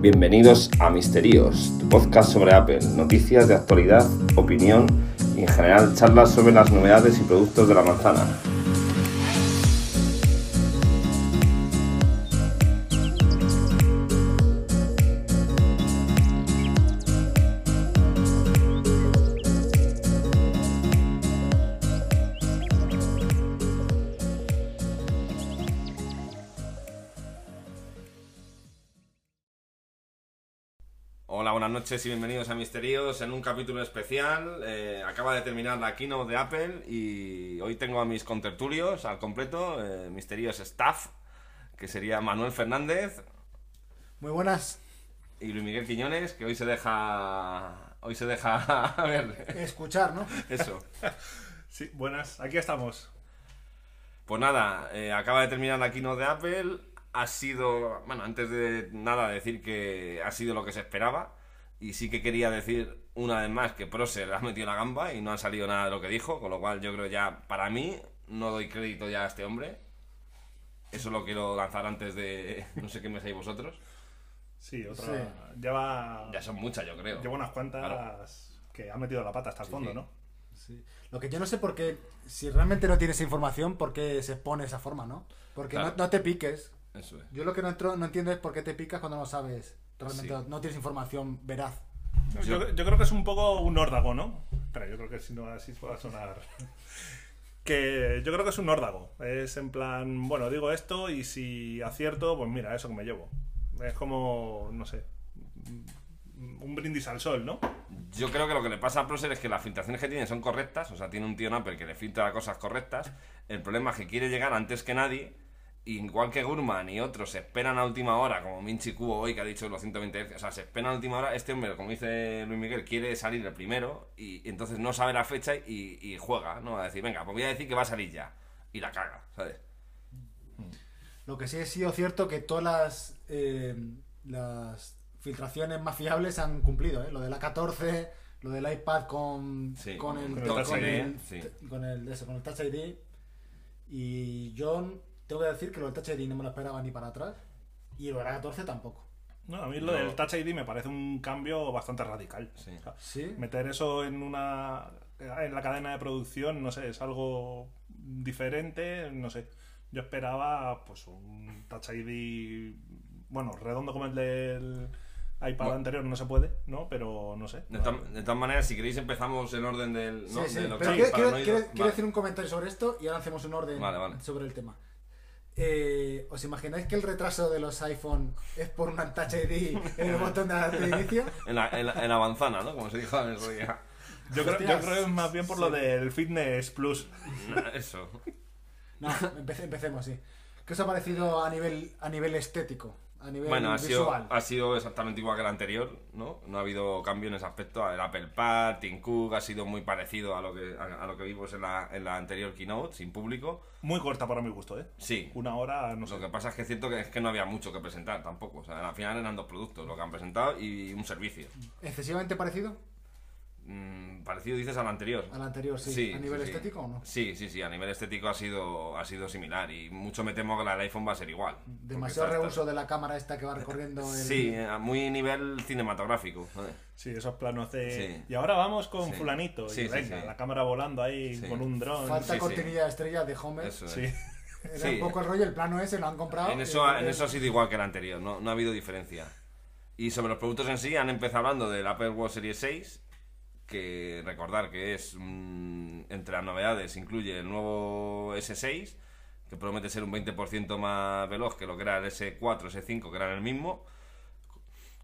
Bienvenidos a Misterios, tu podcast sobre Apple, noticias de actualidad, opinión y en general charlas sobre las novedades y productos de la manzana. Noches y bienvenidos a Misterios en un capítulo especial. Eh, acaba de terminar la keynote de Apple y hoy tengo a mis contertulios al completo, eh, Misterios Staff, que sería Manuel Fernández Muy buenas. y Luis Miguel Quiñones, que hoy se deja... Hoy se deja... A ver, Escuchar, ¿no? eso. Sí, buenas, aquí estamos. Pues nada, eh, acaba de terminar la keynote de Apple. Ha sido, bueno, antes de nada decir que ha sido lo que se esperaba. Y sí que quería decir una vez más que Proser ha metido la gamba y no ha salido nada de lo que dijo. Con lo cual yo creo ya, para mí, no doy crédito ya a este hombre. Eso lo quiero lanzar antes de... No sé qué me sabéis vosotros. Sí, otra. Sí. Lleva, Ya son muchas, yo creo. lleva unas cuantas Claro. que ha metido la pata hasta el Sí, fondo, sí. ¿no? Sí. Lo que yo no sé por qué, si realmente no tienes información, ¿por qué se pone de esa forma, no? Porque Claro. no, no te piques. Eso es. Yo lo que no, entro- no entiendo es por qué te picas cuando no sabes. Realmente Sí. no tienes información veraz. Yo, yo creo que es un poco un órdago, ¿no? Pero yo creo que si no así va a sonar. que yo creo que es un órdago. Es en plan, bueno, digo esto y si acierto, pues mira, eso que me llevo. Es como, no sé, un brindis al sol, ¿no? Yo creo que lo que le pasa a Proser es que las filtraciones que tiene son correctas, o sea, tiene un tío en Apple que le filtra cosas correctas. El problema es que quiere llegar antes que nadie, igual que Gurman y otros se esperan a última hora, como Minchi Kubo hoy que ha dicho los 120 Hz, o sea, se esperan a última hora. Este hombre, como dice Luis Miguel, quiere salir el primero, y, y entonces no sabe la fecha y, y juega, ¿no? A decir, venga, pues voy a decir que va a salir ya, y la caga, ¿sabes? Lo que sí ha sido cierto que todas las, eh, las filtraciones más fiables han cumplido, ¿eh? Lo de la 14, lo del iPad con, Sí, con el, con el con Touch ID, el- sí. con el- eso, con el Touch ID. Y yo tengo que decir que lo del Touch ID no me lo esperaba ni para atrás. Y lo de la 14 tampoco. No, a mí lo No. del Touch ID me parece un cambio bastante radical. Sí. O sea, Sí. meter eso en una en la cadena de producción no sé es algo diferente no sé yo esperaba pues un touch ID bueno redondo como el del iPad Bueno. anterior no se puede no pero no sé De, to- de todas maneras, si queréis empezamos en orden del... ¿no? Sí, de pero quiero, quiero- quiero- Vale. decir un comentario sobre esto y ahora hacemos un orden Vale, vale. sobre el tema. Eh, ¿Os imagináis que el retraso de los iPhone es por un Touch ID en el botón de, de inicio? En la, en, la, en la manzana, ¿no? Como se dijo en el otro día. yo creo, yo creo que es más bien por sí. lo del Fitness Plus Eso. No, empece- empecemos, sí. ¿Qué os ha parecido a nivel, a nivel estético? A nivel Bueno, ha sido, visual. ha sido exactamente igual que el anterior, ¿no? No ha habido cambio en ese aspecto. El Apple Pad, Tim Cook ha sido muy parecido a lo que, a, a lo que vimos en la, en la anterior keynote, sin público. muy corta para mi gusto eh Sí. una hora no sé Lo que pasa es que es cierto que es que no había mucho que presentar tampoco. O sea, al final eran dos productos, lo que han presentado y un servicio. ¿Excesivamente parecido Mm, parecido dices al anterior. al anterior, sí? Sí, ¿A nivel sí, sí. estético o no? Sí, sí, sí, a nivel estético ha sido, ha sido similar y mucho me temo que la del iPhone va a ser igual. Demasiado Porque está- reuso de la cámara esta que va recorriendo el... Sí, a muy nivel cinematográfico. sí esos planos de Sí. y ahora vamos con Sí. fulanito Sí, y sí, venga sí. la cámara volando ahí Sí. con un dron Falta sí, sí. cortinilla estrella de Homer. Eso es. sí Era Sí. un poco el rollo, el plano ese lo han comprado. En eso, eh, en eso ha sido igual que el anterior, no, no ha habido diferencia. Y sobre los productos en sí, han empezado hablando del Apple Watch Series 6, que recordar que es, entre las novedades, incluye el nuevo S6, que promete ser un 20% más veloz que lo que era el S4, S5, que eran el mismo.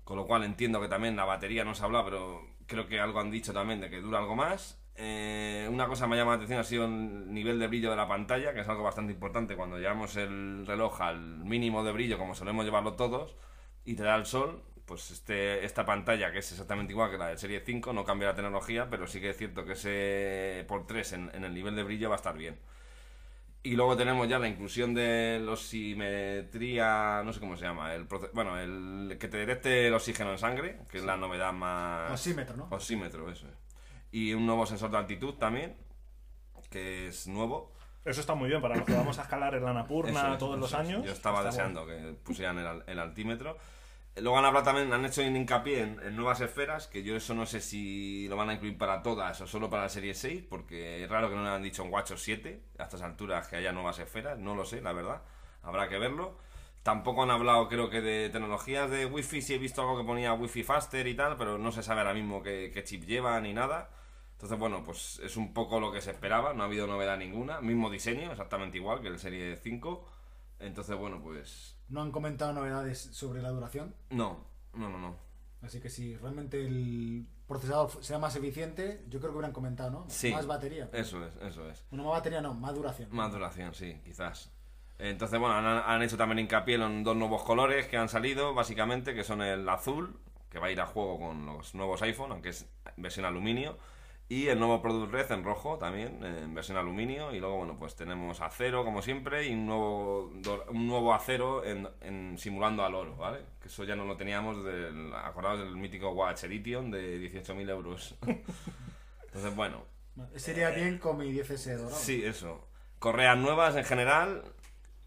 Con lo cual entiendo que también la batería no se ha hablado, pero creo que algo han dicho también de que dura algo más. Eh, una cosa que me ha llamado la atención ha sido el nivel de brillo de la pantalla, que es algo bastante importante cuando llevamos el reloj al mínimo de brillo, como solemos llevarlo todos, y te da el sol. Pues este, esta pantalla, que es exactamente igual que la de serie 5, no cambia la tecnología, pero sí que es cierto que ese por 3 en, en el nivel de brillo va a estar bien. Y luego tenemos ya la inclusión de la osimetría, no sé cómo se llama, el bueno, el que te detecte el oxígeno en sangre, que es la novedad más... Osímetro, ¿no? Osímetro, eso es. Y un nuevo sensor de altitud también, que es nuevo. Eso está muy bien para los que vamos a escalar en la Napurna todos los eso años. Yo estaba Está deseando que pusieran el, el altímetro. Luego han hablado también, han hecho hincapié en, en nuevas esferas, que yo eso no sé si lo van a incluir para todas o solo para la serie 6, porque es raro que no le han dicho en WatchOS 7 a estas alturas que haya nuevas esferas, no lo sé, la verdad, habrá que verlo. Tampoco han hablado, creo que de tecnologías de Wi-Fi, sí he visto algo que ponía Wi-Fi Faster y tal, pero no se sabe ahora mismo qué, qué chip lleva ni nada. Entonces, bueno, pues es un poco lo que se esperaba, no ha habido novedad ninguna, mismo diseño, exactamente igual que el Serie 5. Entonces, bueno, pues No han comentado novedades sobre la duración. no, no, no, no. Así que si realmente el procesador sea más eficiente, yo creo que hubieran comentado, ¿no? Sí. Más batería. Eso es, eso es. Bueno, más batería no, más duración. Más duración, sí, quizás. Entonces, bueno, han, han hecho también hincapié en dos nuevos colores que han salido, básicamente, que son el azul, que va a ir a juego con los nuevos iPhone, aunque es versión aluminio, y el nuevo Product Red en rojo también, en versión aluminio, y luego, bueno, pues tenemos acero, como siempre, y un nuevo, un nuevo acero en, en- simulando al oro, ¿vale? Que eso ya no lo teníamos, del, acordados del mítico Watch Edition de 18.000 euros. Entonces, bueno, Sería bien con mi 10S dorado. Sí, eso. Correas nuevas en general.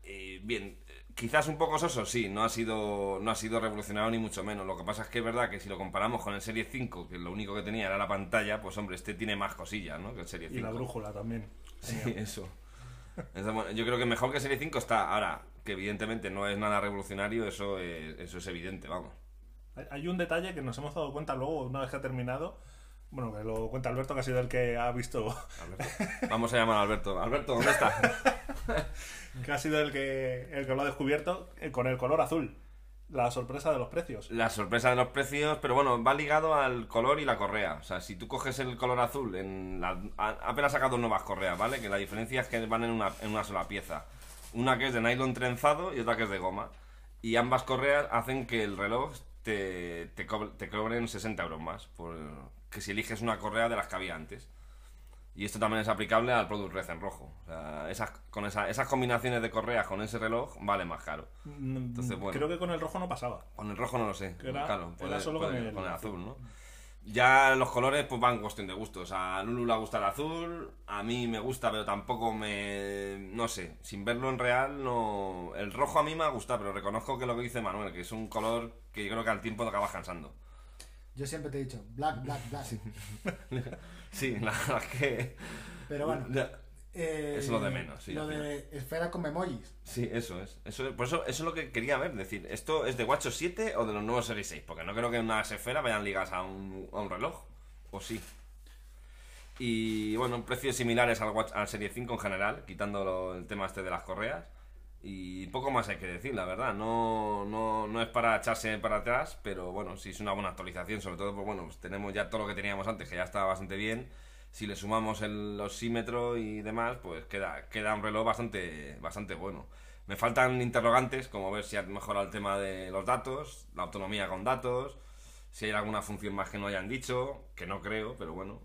Y bien, quizás un poco soso, sí, no ha sido no ha sido revolucionario ni mucho menos. Lo que pasa es que es verdad que si lo comparamos con el Serie 5, que lo único que tenía era la pantalla, pues hombre, este tiene más cosillas, ¿no? Que el Serie Y 5. la brújula también. Sí, eso. Yo creo que mejor que Serie 5 está. Ahora, que evidentemente no es nada revolucionario, eso es, eso es evidente, vamos. Hay un detalle que nos hemos dado cuenta luego, una vez que ha terminado. Bueno, que lo cuenta Alberto, que ha sido el que ha visto. Alberto. Vamos a llamar a Alberto. Alberto, ¿dónde está? que ha sido el que, el que lo ha descubierto eh, con el color azul. La sorpresa de los precios. La sorpresa de los precios, pero bueno, va ligado al color y la correa. O sea, si tú coges el color azul, en la, apenas sacado nuevas correas, ¿vale? Que la diferencia es que van en una, en una sola pieza. Una que es de nylon trenzado y otra que es de goma. Y ambas correas hacen que el reloj te, te, te cobren 60 euros más por, que si eliges una correa de las que había antes. Y esto también es aplicable al Product Red en rojo. O sea, esas, con esa- esas combinaciones de correas con ese reloj vale más caro. Entonces, bueno. Creo que con el rojo no pasaba. Con el rojo no lo sé. Era- claro, era puede- solo puede- con el con el azul. Ya los colores pues van cuestión de gustos. A Lulu le gusta el azul, a mí me gusta, pero tampoco me... No sé, sin verlo en real, no... El rojo a mí me gusta, pero reconozco que lo que dice Manuel, que es un color que yo creo que al tiempo te acabas cansando. Yo siempre te he dicho, black, black, black. Sí, la verdad que... Pero bueno. Eh, Es lo de menos, sí, Lo de esfera con memojis. Sí, eso es. Eso es- Por eso, eso es lo que quería ver. decir, ¿esto es de WatchOS 7 o de los nuevos Series 6? Porque no creo que unas esferas vayan ligadas a un, a un reloj. ¿O sí? Y bueno, precios similares al, Watch, al Serie 5 en general, quitando el tema este de las correas. Y poco más hay que decir, la verdad. No, no, no es para echarse para atrás, pero bueno, sí es una buena actualización. Sobre todo, pues bueno, pues tenemos ya todo lo que teníamos antes, que ya estaba bastante bien. Si le sumamos el osímetro y demás, pues queda, queda un reloj bastante, bastante bueno. Me faltan interrogantes, como ver si ha mejorado el tema de los datos, la autonomía con datos, si hay alguna función más que no hayan dicho, que no creo, pero bueno,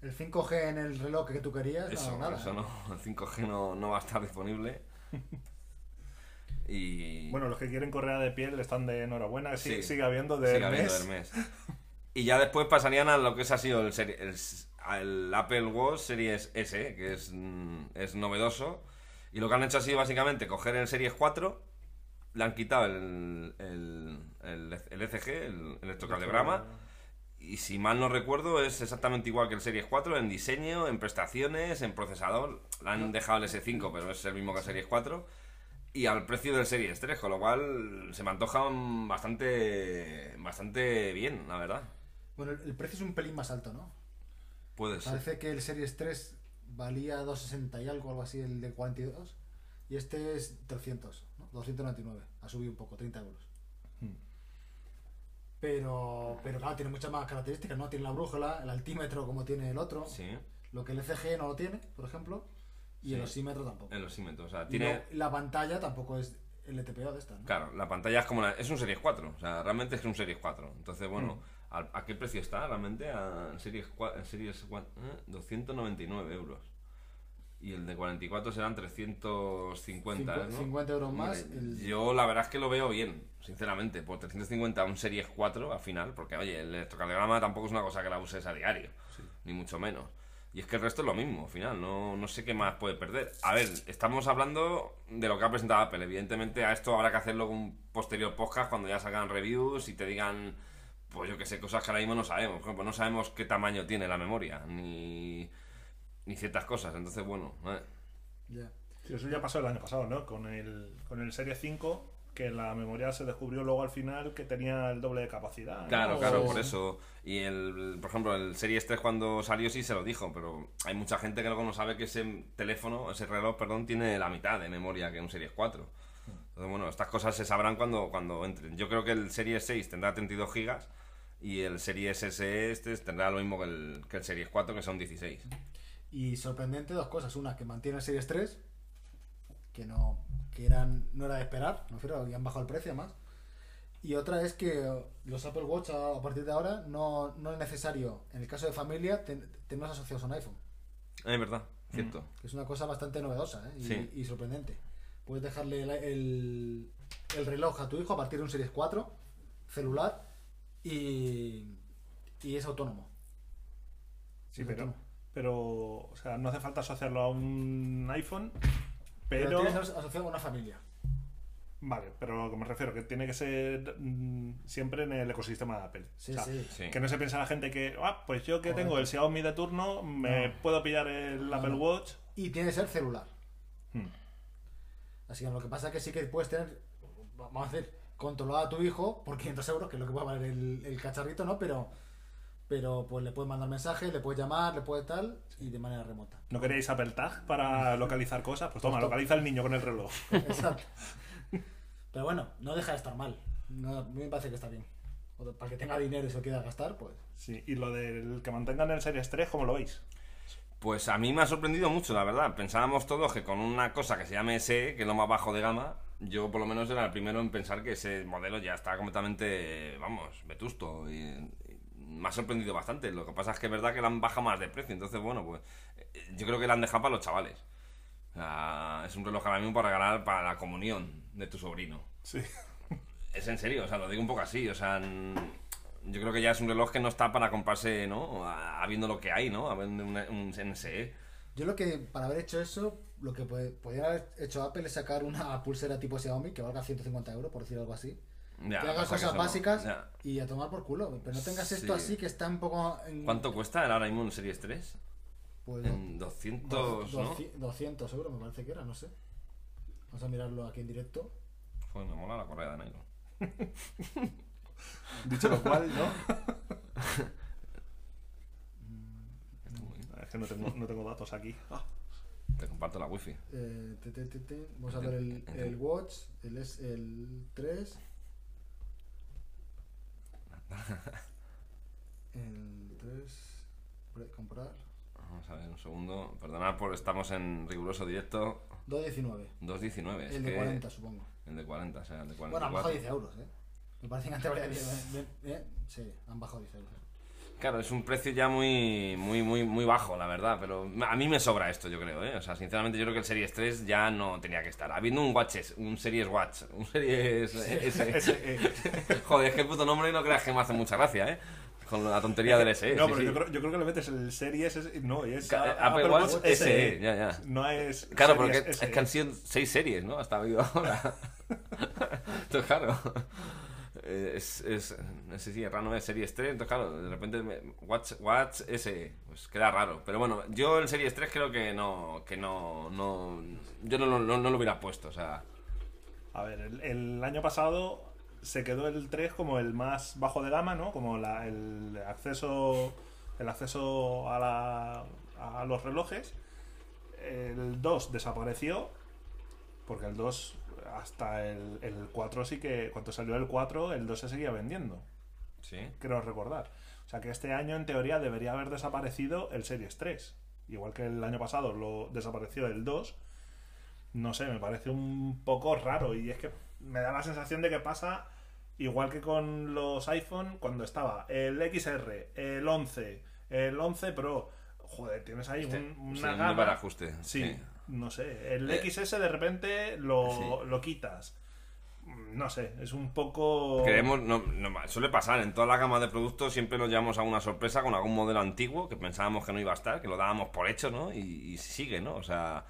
El 5G en el reloj que tú querías, eso, no, nada. eso no, el 5G no, no va a estar disponible. Y Bueno, los que quieren correa de piel están de enhorabuena. Sí, Sí. sigue habiendo de sigue habiendo Hermes. Y ya después pasarían a lo que ese ha sido el, el, al Apple Watch Series S, que es, mm, es novedoso. Y lo que han hecho ha sido básicamente coger el Series 4, le han quitado el, el, el, el ECG, el electrocardiograma. Y si mal no recuerdo, es exactamente igual que el Series 4 en diseño, en prestaciones, en procesador. Le han dejado el S5, pero es el mismo que el Series 4. Y al precio del Series 3, con lo cual se me antoja mm, bastante, bastante bien, la verdad. Bueno, el, el precio es un pelín más alto, ¿no? Puede ser. Parece que el Series 3 valía 260 y algo, algo así, el de 42. Y este es 300, ¿no? 299. Ha subido un poco, 30 euros. Hmm. Pero, pero claro, tiene muchas más características, ¿no? Tiene la brújula, el altímetro como tiene el otro. Sí, Lo que el ECG no lo tiene, por ejemplo. Y el Sí. osímetro tampoco. el osímetro. O sea, tiene. no- la pantalla tampoco es el LTPO de esta, ¿no? Claro, la pantalla es como la, es un Series 4, o sea, realmente es un Series 4. Entonces, bueno, Mm. ¿a, a qué precio está realmente? A el Series 4, el Series 4, eh, 299 euros. Y el de 44 serán 350, Cincu- ¿no? 50 euros más. El- Yo la verdad es que lo veo bien, sinceramente, por 350 un Series 4 al final, porque oye, el electrocardiograma tampoco es una cosa que la uses a diario, ni mucho menos. Y es que el resto es lo mismo, al final, no, no sé qué más puede perder. A ver, estamos hablando de lo que ha presentado Apple. Evidentemente, a esto habrá que hacerlo con un posterior podcast cuando ya salgan reviews y te digan, pues yo que sé, cosas que ahora mismo no sabemos. Por ejemplo, no sabemos qué tamaño tiene la memoria, ni, ni ciertas cosas. Entonces, bueno, eh, Ya. Sí, eso ya pasó el año pasado, ¿no? Con el, con el Serie 5, que la memoria se descubrió luego al final que tenía el doble de capacidad. ¿no? Claro, claro, por eso. Y el, por ejemplo, el Series 3 cuando salió sí se lo dijo, pero hay mucha gente que luego no sabe que ese teléfono, ese reloj, perdón, tiene la mitad de memoria que un Series 4. Entonces, bueno, estas cosas se sabrán cuando, cuando entren. Yo creo que el Series 6 tendrá 32 gigas y el Series SE este tendrá lo mismo que el, que el Series 4, que son 16. Y sorprendente dos cosas. Una, que mantiene el Series 3, que no que eran no era de esperar, me refiero, habían bajado el precio más. Y otra es que los Apple Watch a, partir de ahora no, no es necesario, en el caso de familia, ten- tenerlos asociados a un iPhone. Ah, Es verdad, cierto. Que es una cosa bastante novedosa ¿eh? y, Sí. y sorprendente. Puedes dejarle el, el- el reloj a tu hijo a partir de un Series 4, celular, y, y es autónomo. Sí, Es pero, autónomo. Pero, o sea, no hace falta asociarlo a un iPhone, Pero, pero... tienes asociado a una familia. Vale, pero lo que me refiero, que tiene que ser mm, siempre en el ecosistema de Apple. Sí, O sea, sí. Sí. Que no se piensa la gente que, ah, pues yo que Correcto. tengo el Xiaomi de turno, me No. puedo pillar el No, Apple no. Watch. Y tiene que ser celular. Hmm. Así que lo que pasa es que sí que puedes tener, vamos a decir, controlado a tu hijo por 500 euros, que es lo que puede valer el, el cacharrito, ¿no? Pero, pero pues le puedes mandar mensajes, le puedes llamar, le puedes tal, y de manera remota. ¿No queréis Apple Tag para localizar cosas? Pues toma, Pues localiza al niño con el reloj. Exacto. Pero bueno, no deja de estar mal. No, a mí me parece que está bien. O Para que tenga dinero y se lo quiera gastar, pues. Sí, y lo del que mantengan el Series 3, ¿cómo lo veis? Pues a mí me ha sorprendido mucho, la verdad. Pensábamos todos que con una cosa que se llame SE, que es lo más bajo de gama, yo por lo menos era el primero en pensar que ese modelo ya está completamente, vamos, vetusto. Y me ha sorprendido bastante. Lo que pasa es que es verdad que le han bajado más de precio. Entonces, bueno, pues eh, yo creo que le han dejado para los chavales. O sea, es un reloj ahora mismo para regalar para la comunión de tu sobrino. Sí. Es en serio, o sea, lo digo un poco así, o sea, yo creo que ya es un reloj que no está para comprarse, ¿no? A- Habiendo lo que hay, ¿no? Habiendo un, un NSE. Yo lo que, para haber hecho eso, lo que podría haber hecho Apple es sacar una pulsera tipo Xiaomi que valga 150 euros, por decir algo así. Ya, que lo haga pasa cosas básicas ya. y a tomar por culo. Pero no tengas esto Sí. así que está un poco. En, ¿Cuánto cuesta el ahora Series 3? Pues, En 200, ¿no? 200, 200 euros me parece que era, no sé. Vamos a mirarlo aquí en directo. Pues me mola la correa de nylon. Dicho lo cual, ¿no? Bien. Es que no tengo, no tengo datos aquí. Ah, Te comparto la wifi. Eh, te, te, te, te. Vamos a ver el, el Watch, el, es el 3. El 3. Comprar. Vamos a ver un segundo. Perdonad por estamos en riguroso directo. 2.19. 2.19. es El de que- 40, supongo. El de 40, o sea, el de 44. Bueno, han bajado 10 euros, ¿eh? Me parece que antes valía 10. ¿eh? ¿eh? Sí, han bajado 10 euros. Claro, es un precio ya muy, muy, muy, muy bajo, la verdad, pero a mí me sobra esto, yo creo, ¿eh? O sea, sinceramente yo creo que el Series 3 ya no tenía que estar. Habiendo un Watch, S, un Series Watch, un Series S. eh, Joder, es que el puto nombre no creas que me hace mucha gracia, ¿eh? Con la tontería del SE. no, sí, pero sí. Yo, creo, yo creo que le metes el Series S. No, y es Ca- a- Apple Watch SE, ya, ya. No es. Claro, porque SE. es que han sido seis series, ¿no? Hasta ahora. entonces, claro. Es, es, ese sí, raro es Series 3, entonces claro, de repente me- Watch, Watch SE, pues queda raro. Pero bueno, yo el Series 3 creo que no, que no, no yo no, no, no lo hubiera puesto, o sea, A ver, el, el año pasado se quedó el 3 como el más bajo de gama, ¿no? Como la- el acceso el acceso a, la- a los relojes. El 2 desapareció porque el 2 hasta el, el 4 sí que cuando salió el 4 el 2 se seguía vendiendo, sí. creo recordar. O sea que este año en teoría debería haber desaparecido el Series 3. Igual que el año pasado lo desapareció el 2. No sé, me parece un poco raro y es que me da la sensación de que pasa igual que con los iPhone cuando estaba el XR, el 11, el 11 Pro. Joder, tienes ahí Este, un- sí, una un gama. ajuste. Sí, sí. No sé. El Eh, XS de repente lo, sí. lo quitas. no sé, es un poco... Creemos, no, no, suele pasar, en toda la gama de productos siempre nos llevamos a una sorpresa con algún modelo antiguo que pensábamos que no iba a estar, que lo dábamos por hecho, ¿no? Y, y sigue, ¿no? O sea,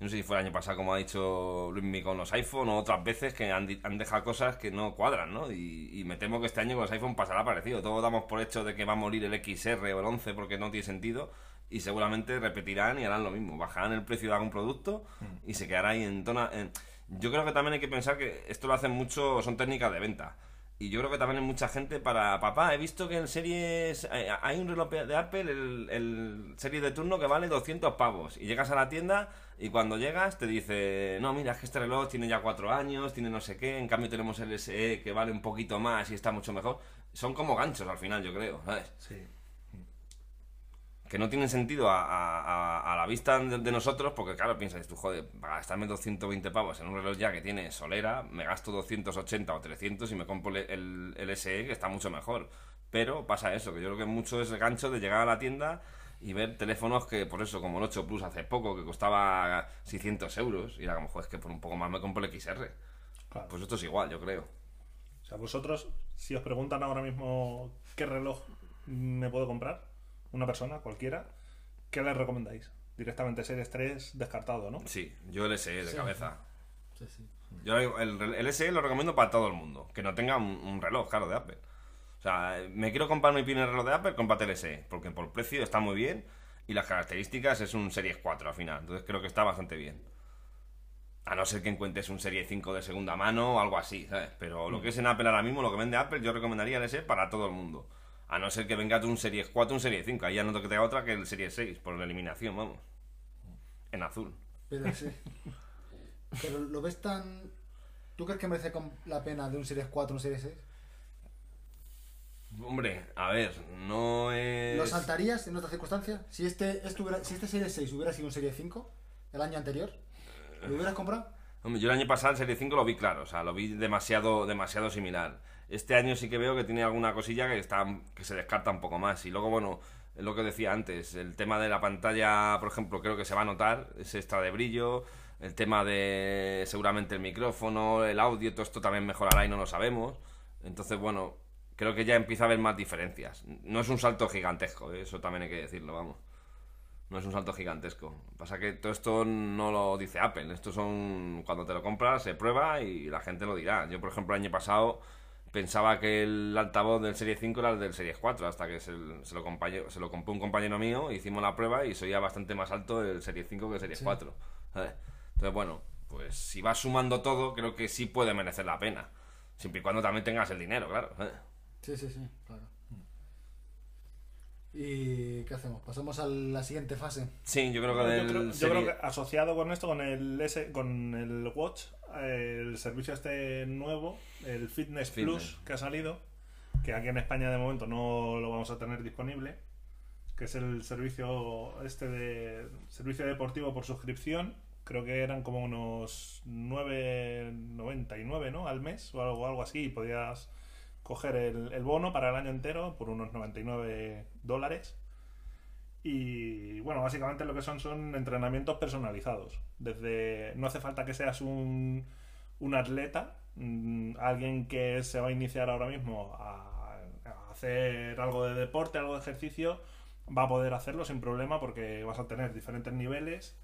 no sé si fue el año pasado, como ha dicho Luismi con los iPhone, o otras veces que han, han dejado cosas que no cuadran, ¿no? Y, y me temo que este año con los iPhone pasará parecido. Todos damos por hecho de que va a morir el XR o el 11 porque no tiene sentido. Y seguramente repetirán y harán lo mismo. Bajarán el precio de algún producto y se quedará ahí en tona. en- Yo creo que también hay que pensar que esto lo hacen mucho, son técnicas de venta. Y yo creo que también hay mucha gente para, papá, he visto que en series, eh, hay un reloj de Apple, el, el serie de turno que vale 200 pavos. Y llegas a la tienda y cuando llegas te dice, no, mira, es que este reloj tiene ya cuatro años, tiene no sé qué, en cambio tenemos el SE que vale un poquito más y está mucho mejor. Son como ganchos al final, yo creo, ¿sabes? Sí. Que no tienen sentido a, a- a- a la vista de, de nosotros, porque claro, piensas tú, joder, para gastarme 220 pavos en un reloj ya que tiene solera, me gasto 280 o 300 y me compro el, el, el SE que está mucho mejor. Pero pasa eso, que yo creo que mucho es el gancho de llegar a la tienda y ver teléfonos que, por eso, como el 8 Plus hace poco, que costaba 600 euros, y era como, joder, es que por un poco más me compro el XR. Claro. Pues esto es igual, yo creo. O sea, vosotros, si os preguntan ahora mismo qué reloj me puedo comprar, una persona, cualquiera, ¿qué les recomendáis? Directamente Series 3 descartado, ¿no? Sí, yo el SE de Sí. cabeza. Sí, sí. Yo el, el SE lo recomiendo para todo el mundo. Que no tenga un, un reloj, claro, de Apple. O sea, me quiero comprar mi primer reloj de Apple, cómprate el SE. Porque por precio está muy bien. Y las características es un Series 4 al final. Entonces creo que está bastante bien. A no ser que encuentres un Serie 5 de segunda mano o algo así, ¿sabes? Pero lo que es en Apple ahora mismo, lo que vende Apple, yo recomendaría el SE para todo el mundo. A no ser que venga tú un Series 4 un Series 5. Ahí ya no te queda otra que el Series 6, por la eliminación, vamos. En azul. Pero sí. Pero lo ves tan. ¿Tú crees que merece la pena de un Series 4 un Series 6? Hombre, a ver, no es... ¿Lo saltarías en otra circunstancia? Si este, esto hubiera- si este Series 6 hubiera sido un Series 5 el año anterior, ¿lo hubieras comprado? Hombre, yo el año pasado en Serie 5 lo vi claro, o sea, lo vi demasiado, demasiado similar. Este año sí que veo que tiene alguna cosilla que está que se descarta un poco más. Y luego, bueno, es lo que decía antes, el tema de la pantalla, por ejemplo, creo que se va a notar, ese extra de brillo, el tema de seguramente el micrófono, el audio, todo esto también mejorará y no lo sabemos. Entonces, bueno, creo que ya empieza a haber más diferencias. No es un salto gigantesco, ¿eh? eso también hay que decirlo, vamos. No es un salto gigantesco. Pasa que todo esto no lo dice Apple. Esto son. Cuando te lo compras, se prueba y la gente lo dirá. Yo, por ejemplo, el año pasado pensaba que el altavoz del Serie 5 era el del Serie 4, hasta que se, se lo, compañe- se lo compró un compañero mío, hicimos la prueba y soy ya bastante más alto el Serie 5 que el Serie 4. ¿sabes? Entonces, bueno, pues si vas sumando todo, creo que sí puede merecer la pena. Siempre y cuando también tengas el dinero, claro. Sí, sí, sí, claro. ¿Y qué hacemos? ¿Pasamos a la siguiente fase? Sí, yo creo que Yo del creo, yo serie- creo que asociado con esto, con el S, con el Watch, el servicio este nuevo, el Fitness, Plus que ha salido, que aquí en España de momento no lo vamos a tener disponible, que es el servicio este de servicio deportivo por suscripción, creo que eran como unos 9.99, ¿no? al mes o algo, algo así, y podías coger el, el bono para el año entero por unos 99 dólares. Y bueno, básicamente lo que son son entrenamientos personalizados. Desde no hace falta que seas un, un atleta, mm, alguien que se va a iniciar ahora mismo a, hacer algo de deporte, algo de ejercicio, va a poder hacerlo sin problema porque vas a tener diferentes niveles.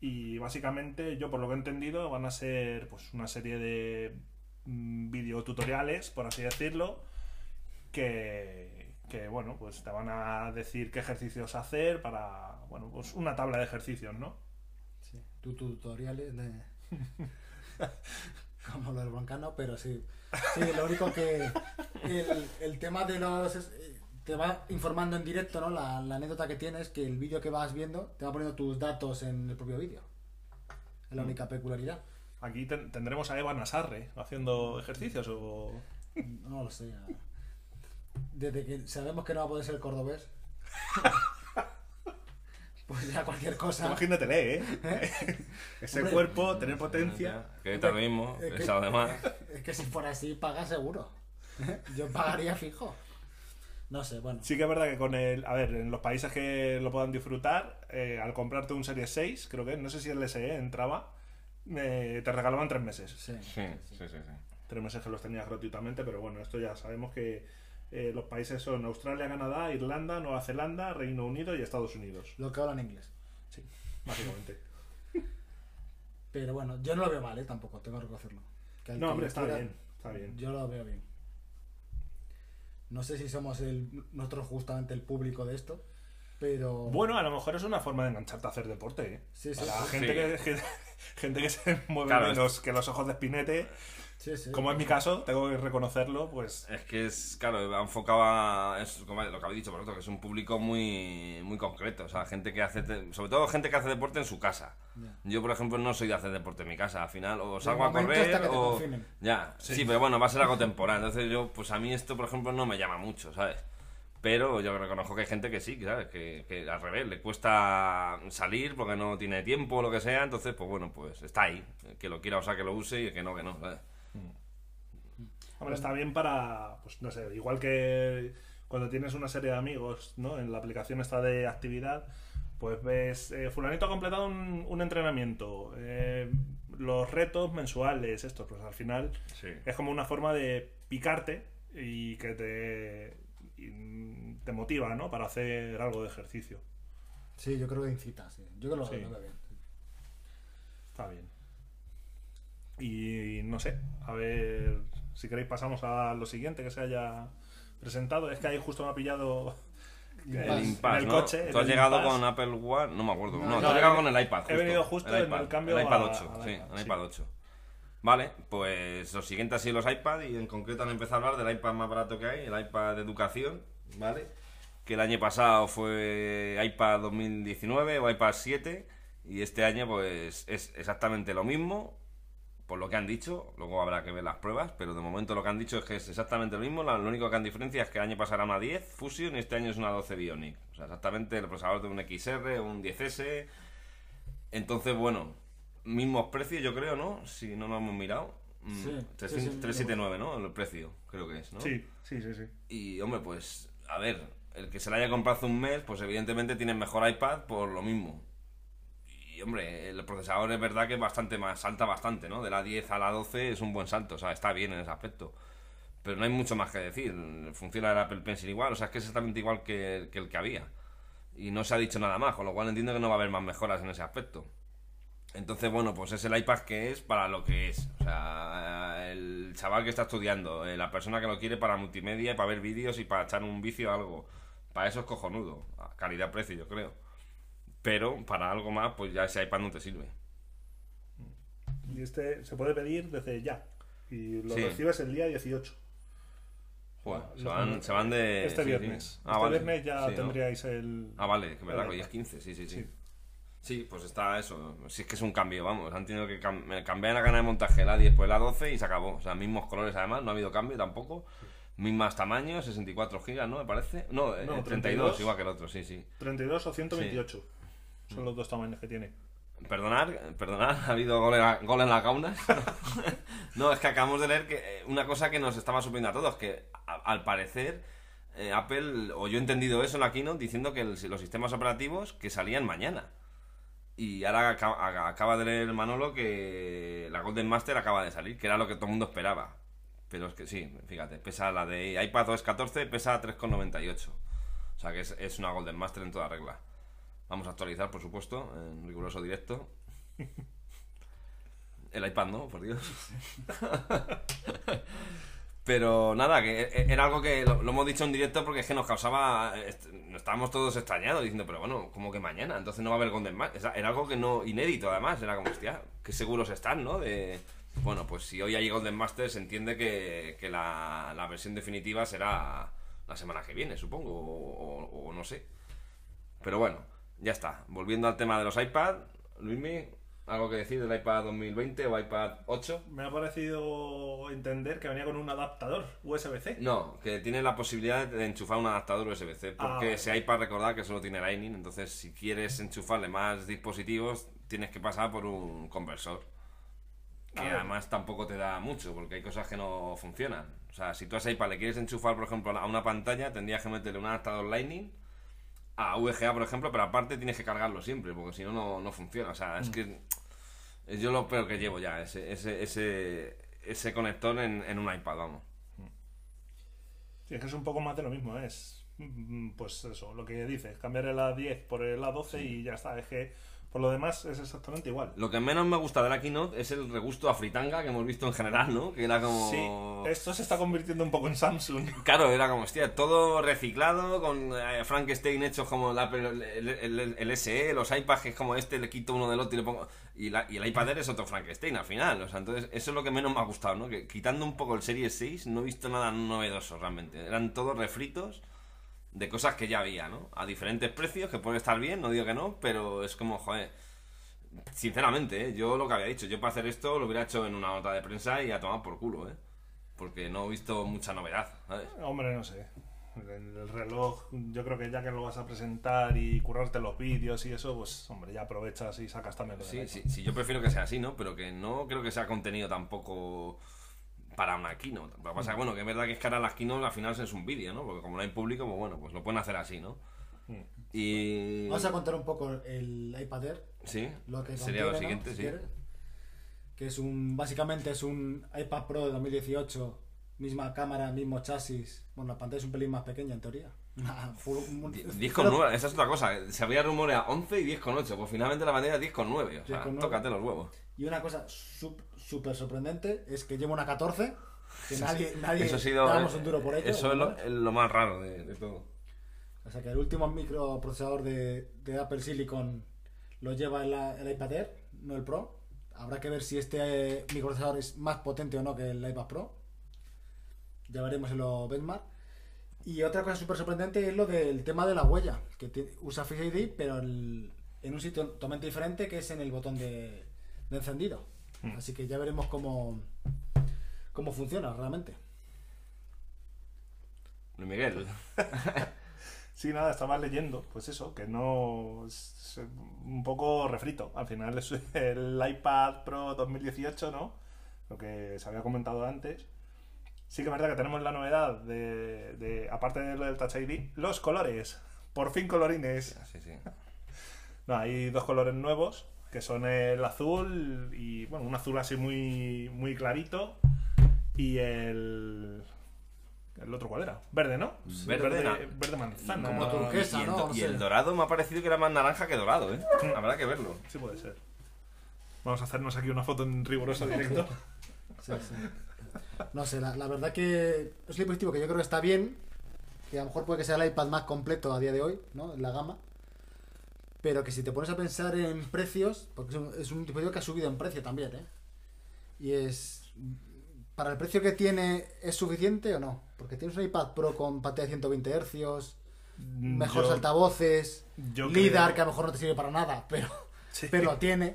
Y básicamente, yo por lo que he entendido, van a ser pues una serie de mm, videotutoriales, por así decirlo, que, que, bueno, pues te van a decir qué ejercicios hacer para, bueno, pues una tabla de ejercicios, ¿no? Tu tutoriales de. Como lo del broncano, pero sí. Sí, lo único que. El, el tema de los. es- eh, Te va informando en directo, ¿no? La, la anécdota que tienes, que el vídeo que vas viendo te va poniendo tus datos en el propio vídeo. Es la única peculiaridad. Aquí ten- tendremos a Eva Nasarre haciendo ejercicios o... No lo sé. Desde que sabemos que no va a poder ser cordobés. pues ya cualquier cosa. Imagínatele, ¿eh? Ese Hombre. cuerpo, tener potencia... Que está lo mismo, Es que- además. Es que si fuera así, paga seguro. Yo pagaría fijo. No sé, bueno. Sí que es verdad que con el... A ver, en los países que lo puedan disfrutar, eh, al comprarte un Series 6, creo que, no sé si el SE entraba, eh, te regalaban tres meses. Sí. Sí, sí, sí. sí. tres meses que los tenías gratuitamente, pero bueno, esto ya sabemos que eh, los países son Australia, Canadá, Irlanda, Nueva Zelanda, Reino Unido y Estados Unidos. Lo que hablan inglés. Sí, básicamente. Pero bueno, yo no lo veo mal, ¿eh? Tampoco, tengo que reconocerlo. Que no, hombre, está quiera- bien, está bien. Yo lo veo bien. No sé si somos el, nosotros justamente el público de esto, pero... Bueno, a lo mejor es una forma de engancharte a hacer deporte, ¿eh? Sí, sí, Para sí. gente, Sí. Que, que- gente que se mueve Claro, menos que los ojos de espinete, sí, sí. como es mi caso, tengo que reconocerlo, pues Es que es, claro, ha enfocado a, es como lo que habéis dicho vosotros, que es un público muy, muy concreto. O sea, gente que hace, te- sobre todo gente que hace deporte en su casa. Ya. Yo, por ejemplo, no soy de hacer deporte en mi casa. Al final, o salgo a correr hasta que te o. confinen. Ya, sí. pero bueno, va a ser algo temporal. Entonces, yo, pues a mí esto, por ejemplo, no me llama mucho, ¿sabes? Pero yo reconozco que hay gente que sí, ¿sabes? Que, que al revés, le cuesta salir porque no tiene tiempo o lo que sea. Entonces, pues bueno, pues está ahí. El que lo quiera, o sea, que lo use y el que no, que no, ¿sabes? Hombre, está bien para, pues no sé, igual que cuando tienes una serie de amigos, ¿no? En la aplicación esta de actividad, pues ves, eh, fulanito ha completado un, un entrenamiento, eh, los retos mensuales, estos, pues al final Sí. es como una forma de picarte y que te, y te motiva, ¿no? Para hacer algo de ejercicio. Sí, yo creo que incita, sí. Yo creo que lo, Sí. veo bien. sí. Está bien. Y no sé, a ver si queréis pasamos a lo siguiente que se haya presentado. Es que ahí justo me ha pillado El El Impasse, en el ¿no? coche, Tú has el llegado Impasse. con Apple One, no me acuerdo. No, No, tú has llegado con el iPad. he venido justo en el cambio El iPad a- 8, al sí, iPad, el sí. iPad 8. Vale, pues lo siguiente ha sido los iPad y en concreto han empezado a hablar del iPad más barato que hay, el iPad de educación, ¿vale? Que el año pasado fue iPad 2019 o iPad 7 y este año pues es exactamente lo mismo, por lo que han dicho, luego habrá que ver las pruebas, pero de momento lo que han dicho es que es exactamente lo mismo, la- lo único que han diferencia es que el año pasado era una 10 Fusion y este año es una 12 Bionic, o sea, exactamente el procesador de un XR o un 10S, entonces bueno, mismos precios yo creo, ¿no? Si no lo hemos mirado. Mm, Sí, 300 sí, sí, 379, ¿no? El precio, creo que es, ¿no? Sí, sí, sí, sí. Y hombre, pues, a ver, el que se la haya comprado hace un mes, pues evidentemente tiene mejor iPad por lo mismo. Hombre, el procesador es verdad que es bastante más, salta bastante, ¿no? De la 10 a la 12 es un buen salto, o sea, está bien en ese aspecto. Pero no hay mucho más que decir. Funciona el Apple Pencil igual, o sea, es que es exactamente igual que, el que había. Y no se ha dicho nada más, con lo cual entiendo que no va a haber más mejoras en ese aspecto. Entonces, bueno, pues es el iPad que es para lo que es. O sea, el chaval que está estudiando, eh, la persona que lo quiere para multimedia, para ver vídeos y para echar un vicio a algo. Para eso es cojonudo. Calidad-precio, yo creo. Pero para algo más, pues ya ese iPad no te sirve. Y este se puede pedir desde ya. Y lo Sí. recibes el día 18. Joder, se van, se van de. Este sí, viernes. sí. este viernes ya Sí, ¿no? tendríais el. Ah, vale, que verdad, que hoy es 15, sí, sí, sí. Sí. Pues está eso. Si es que es un cambio, vamos. Han tenido que cam- cambiar la gana de montaje la 10 por la 12 y se acabó. O sea, mismos colores además, no ha habido cambio tampoco. Mismas tamaños, 64 gigas, ¿no? Me parece. No, eh, No, 32, 32. igual que el otro, sí, sí. 32 o 128. Son los dos tamaños que tiene. Perdonar, perdonar, ha habido gol en la, gol en la gauna. no, es que acabamos de leer que eh, una cosa que nos estaba sorprendiendo a todos, que a- al parecer eh, Apple, o yo he entendido eso en la keynote, diciendo que el- los sistemas operativos que salían mañana. Y ahora acaba, acaba de leer Manolo que la Golden Master acaba de salir, que era lo que todo el mundo esperaba. Pero es que sí, fíjate, pesa la de iPad OS 14, pesa 3,98. O sea que es, es una Golden Master en toda regla. Vamos a actualizar, por supuesto, en riguroso directo. El iPad, ¿no? Por Dios. Pero nada, que e- era algo que lo, hemos dicho en directo porque es que nos causaba. est- Estábamos todos extrañados diciendo, pero bueno, como que mañana, entonces no va a haber Golden Master. Era algo que no. inédito además, era como, hostia, qué seguros están, ¿no? De. Bueno, pues si hoy hay Golden Master, se entiende que, la, la versión definitiva será la semana que viene, supongo, o no sé. Pero bueno, ya está. Volviendo al tema de los iPad, Luismi, ¿algo que decir del iPad 2020 o iPad 8? Me ha parecido entender que venía con un adaptador USB-C. No, que tiene la posibilidad de enchufar un adaptador USB-C, Ah, porque vale. ese iPad recordad que solo tiene Lightning, entonces si quieres enchufarle más dispositivos, tienes que pasar por un conversor. Que Ah, además tampoco te da mucho, porque hay cosas que no funcionan. O sea, si tú a ese iPad le quieres enchufar, por ejemplo, a una pantalla, tendrías que meterle un adaptador Lightning a VGA, por ejemplo, pero aparte tienes que cargarlo siempre, porque si no, no, funciona. O sea, es Mm. que yo lo peor que llevo ya, ese, ese, ese, ese conector en, en un iPad, vamos. Sí, es que es un poco más de lo mismo, ¿eh? es mm, pues eso, lo que dices, cambiar el A10 por el A12 y ya está, es que por lo demás es exactamente igual. Lo que menos me gusta de la keynote es el regusto a fritanga que hemos visto en general, ¿no? Que era como... Sí, esto se está convirtiendo un poco en Samsung. Claro, era como, hostia, todo reciclado, con eh, Frankenstein hechos como el, el- el- el SE, los iPads que es como este, le quito uno del otro y le pongo... Y, la- y el iPad Air es otro Frankenstein al final, o sea, entonces eso es lo que menos me ha gustado, ¿no? Que quitando un poco el Series 6 no he visto nada novedoso realmente. Eran todos refritos de cosas que ya había, ¿no? A diferentes precios, que puede estar bien, no digo que no, pero es como, joder... Sinceramente, ¿eh? yo lo que había dicho, yo para hacer esto lo hubiera hecho en una nota de prensa y a tomar por culo, ¿eh? Porque no he visto mucha novedad, ¿sabes? Hombre, no sé. El, el reloj, yo creo que ya que lo vas a presentar y currarte los vídeos y eso, pues hombre, ya aprovechas y sacas también lo Sí, sí, sí, yo prefiero que sea así, ¿no? Pero que no creo que sea contenido tampoco para una keynote. Lo que pasa es bueno, que es verdad que es que ahora las keynote al final es un vídeo, ¿no? Porque como no hay público, pues bueno, pues lo pueden hacer así, ¿no? Mm. Y... Vamos a contar un poco el iPad Air, Sí, lo que sería lo ¿no? siguiente, Si sí. Que es un, básicamente es un iPad Pro de 2018, misma cámara, mismo chasis. Bueno, la pantalla es un pelín más pequeña en teoría. Una full- un- 10,9, esa es otra cosa. Se había rumoreado 11 y 10,8. Pues finalmente la bandera es 10,9. O sea, 10,9. tócate los huevos. Y una cosa súper sorprendente es que lleva una 14, que nadie, nadie Eso ha sido. dábamos un duro por ello. Eso es lo, ¿no? es lo más raro de, de todo. O sea que el último microprocesador de, de Apple Silicon lo lleva el, el iPad Air, no el Pro. Habrá que ver si este eh, microprocesador es más potente o no que el iPad Pro. Ya veremos en los benchmark. Y otra cosa súper sorprendente es lo del tema de la huella, que usa Face ID, pero el- en un sitio totalmente diferente que es en el botón de, de encendido. Así que ya veremos cómo, cómo funciona realmente. Luis Miguel. Sí, nada, estaba leyendo, pues eso, que no. Es un poco refrito. Al final es el iPad Pro 2018, ¿no? Lo que se había comentado antes. Sí que es verdad que tenemos la novedad de, de aparte de lo del Touch ID, los colores. Por fin colorines. Sí, sí. No, hay dos colores nuevos, que son el azul y, bueno, un azul así muy, muy clarito y el... ¿El otro cuál era? Verde, ¿no? Verde, verde, na- verde manzana. Como turquesa. y el, ¿no? y el dorado me ha parecido que era más naranja que dorado, ¿eh? Habrá que verlo. Sí puede ser. Vamos a hacernos aquí una foto en riguroso directo. Sí, sí. No sé, la, la verdad que es un dispositivo que yo creo que está bien, que a lo mejor puede que sea el iPad más completo a día de hoy, ¿no? En la gama. Pero que si te pones a pensar en precios, porque es un, es un dispositivo que ha subido en precio también, ¿eh? Y es... ¿Para el precio que tiene es suficiente o no? Porque tienes un iPad Pro con pantalla de 120 Hz, mejores Yo- altavoces, yo LIDAR, creo- que a lo mejor no te sirve para nada, pero, Sí. pero lo tiene.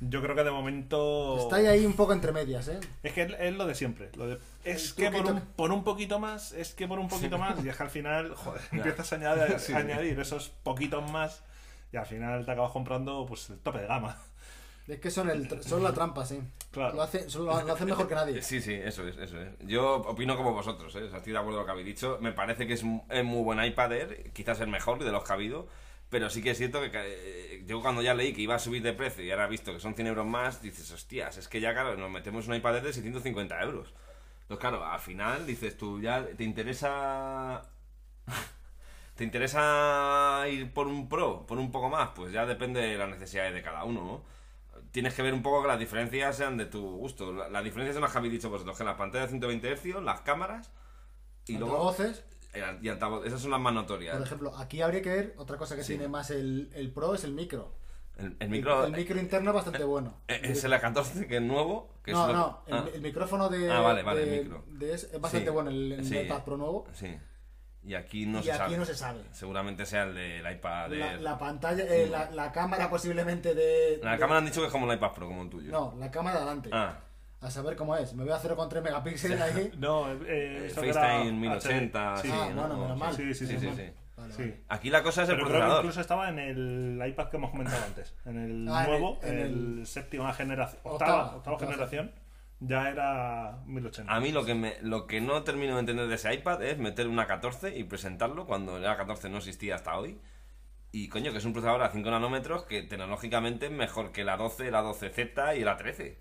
Yo creo que de momento... Está ahí, un poco entre medias, ¿eh? Es que es, lo de siempre. Lo de- es que por un, por un poquito más, es que por un poquito más, y es que al final, joder, empiezas a añadir, Sí. a añadir esos poquitos más y al final te acabas comprando pues el tope de gama. Es que son, el, son la trampa, sí. Claro. Lo hace, son- lo, lo hacen mejor que nadie. Sí, sí, eso es, eso es. Yo opino como vosotros, ¿eh? O sea, estoy de acuerdo con lo que habéis dicho. Me parece que es, es muy buen iPad Air, quizás el mejor de los que ha habido. Pero sí que es cierto que eh, yo cuando ya leí que iba a subir de precio y ahora he visto que son 100 euros más, dices, hostias, es que ya, claro, nos metemos un iPad Air de 650 euros. Entonces, claro, al final dices tú, ya te interesa... ¿Te interesa ir por un Pro, por un poco más? Pues ya depende de las necesidades de cada uno, ¿no? Tienes que ver un poco que las diferencias sean de tu gusto. La- Las diferencias son las que habéis dicho vosotros, que las pantallas de 120 Hz, las cámaras y luego... Altavoces, el- Y altavoz, esas son las más notorias. por ejemplo, aquí habría que ver otra cosa que Sí. tiene más el, el Pro es el micro. El, el micro... El micro interno es bastante bueno. eh, es el A14 que es nuevo. Que no, es lo- no, el, ah, el micrófono de, Ah, vale, vale, el de- micro. de es, es bastante Sí. bueno el, el Sí. Pro nuevo. Sí. Y aquí no y se aquí sabe. no se sabe. Seguramente sea el del iPad La, Air. la pantalla, eh, la, la cámara posiblemente de... La de- cámara han dicho que es como el iPad Pro, como el tuyo. No, la cámara de adelante. Ah, A saber cómo es. Me voy a 0,3 megapíxeles ahí. No, eh, eh, eso era FaceTime 1080, HD. sí, Sí, ah, ¿no? bueno, menos mal. Sí, sí, sí, sí, sí. Vale. Aquí la cosa es el Pero creo que procesador. incluso estaba en el iPad que hemos comentado antes. En el Ah, en el- nuevo, en el, el- séptima generación, Octava, octava, octava octava. generación, ya era 1080. A mí lo que, me, lo que no termino de entender de ese iPad es meter una 14 y presentarlo cuando la 14 no existía hasta hoy. Y coño, que es un procesador a 5 nanómetros que tecnológicamente es mejor que la 12, la 12Z y la 13.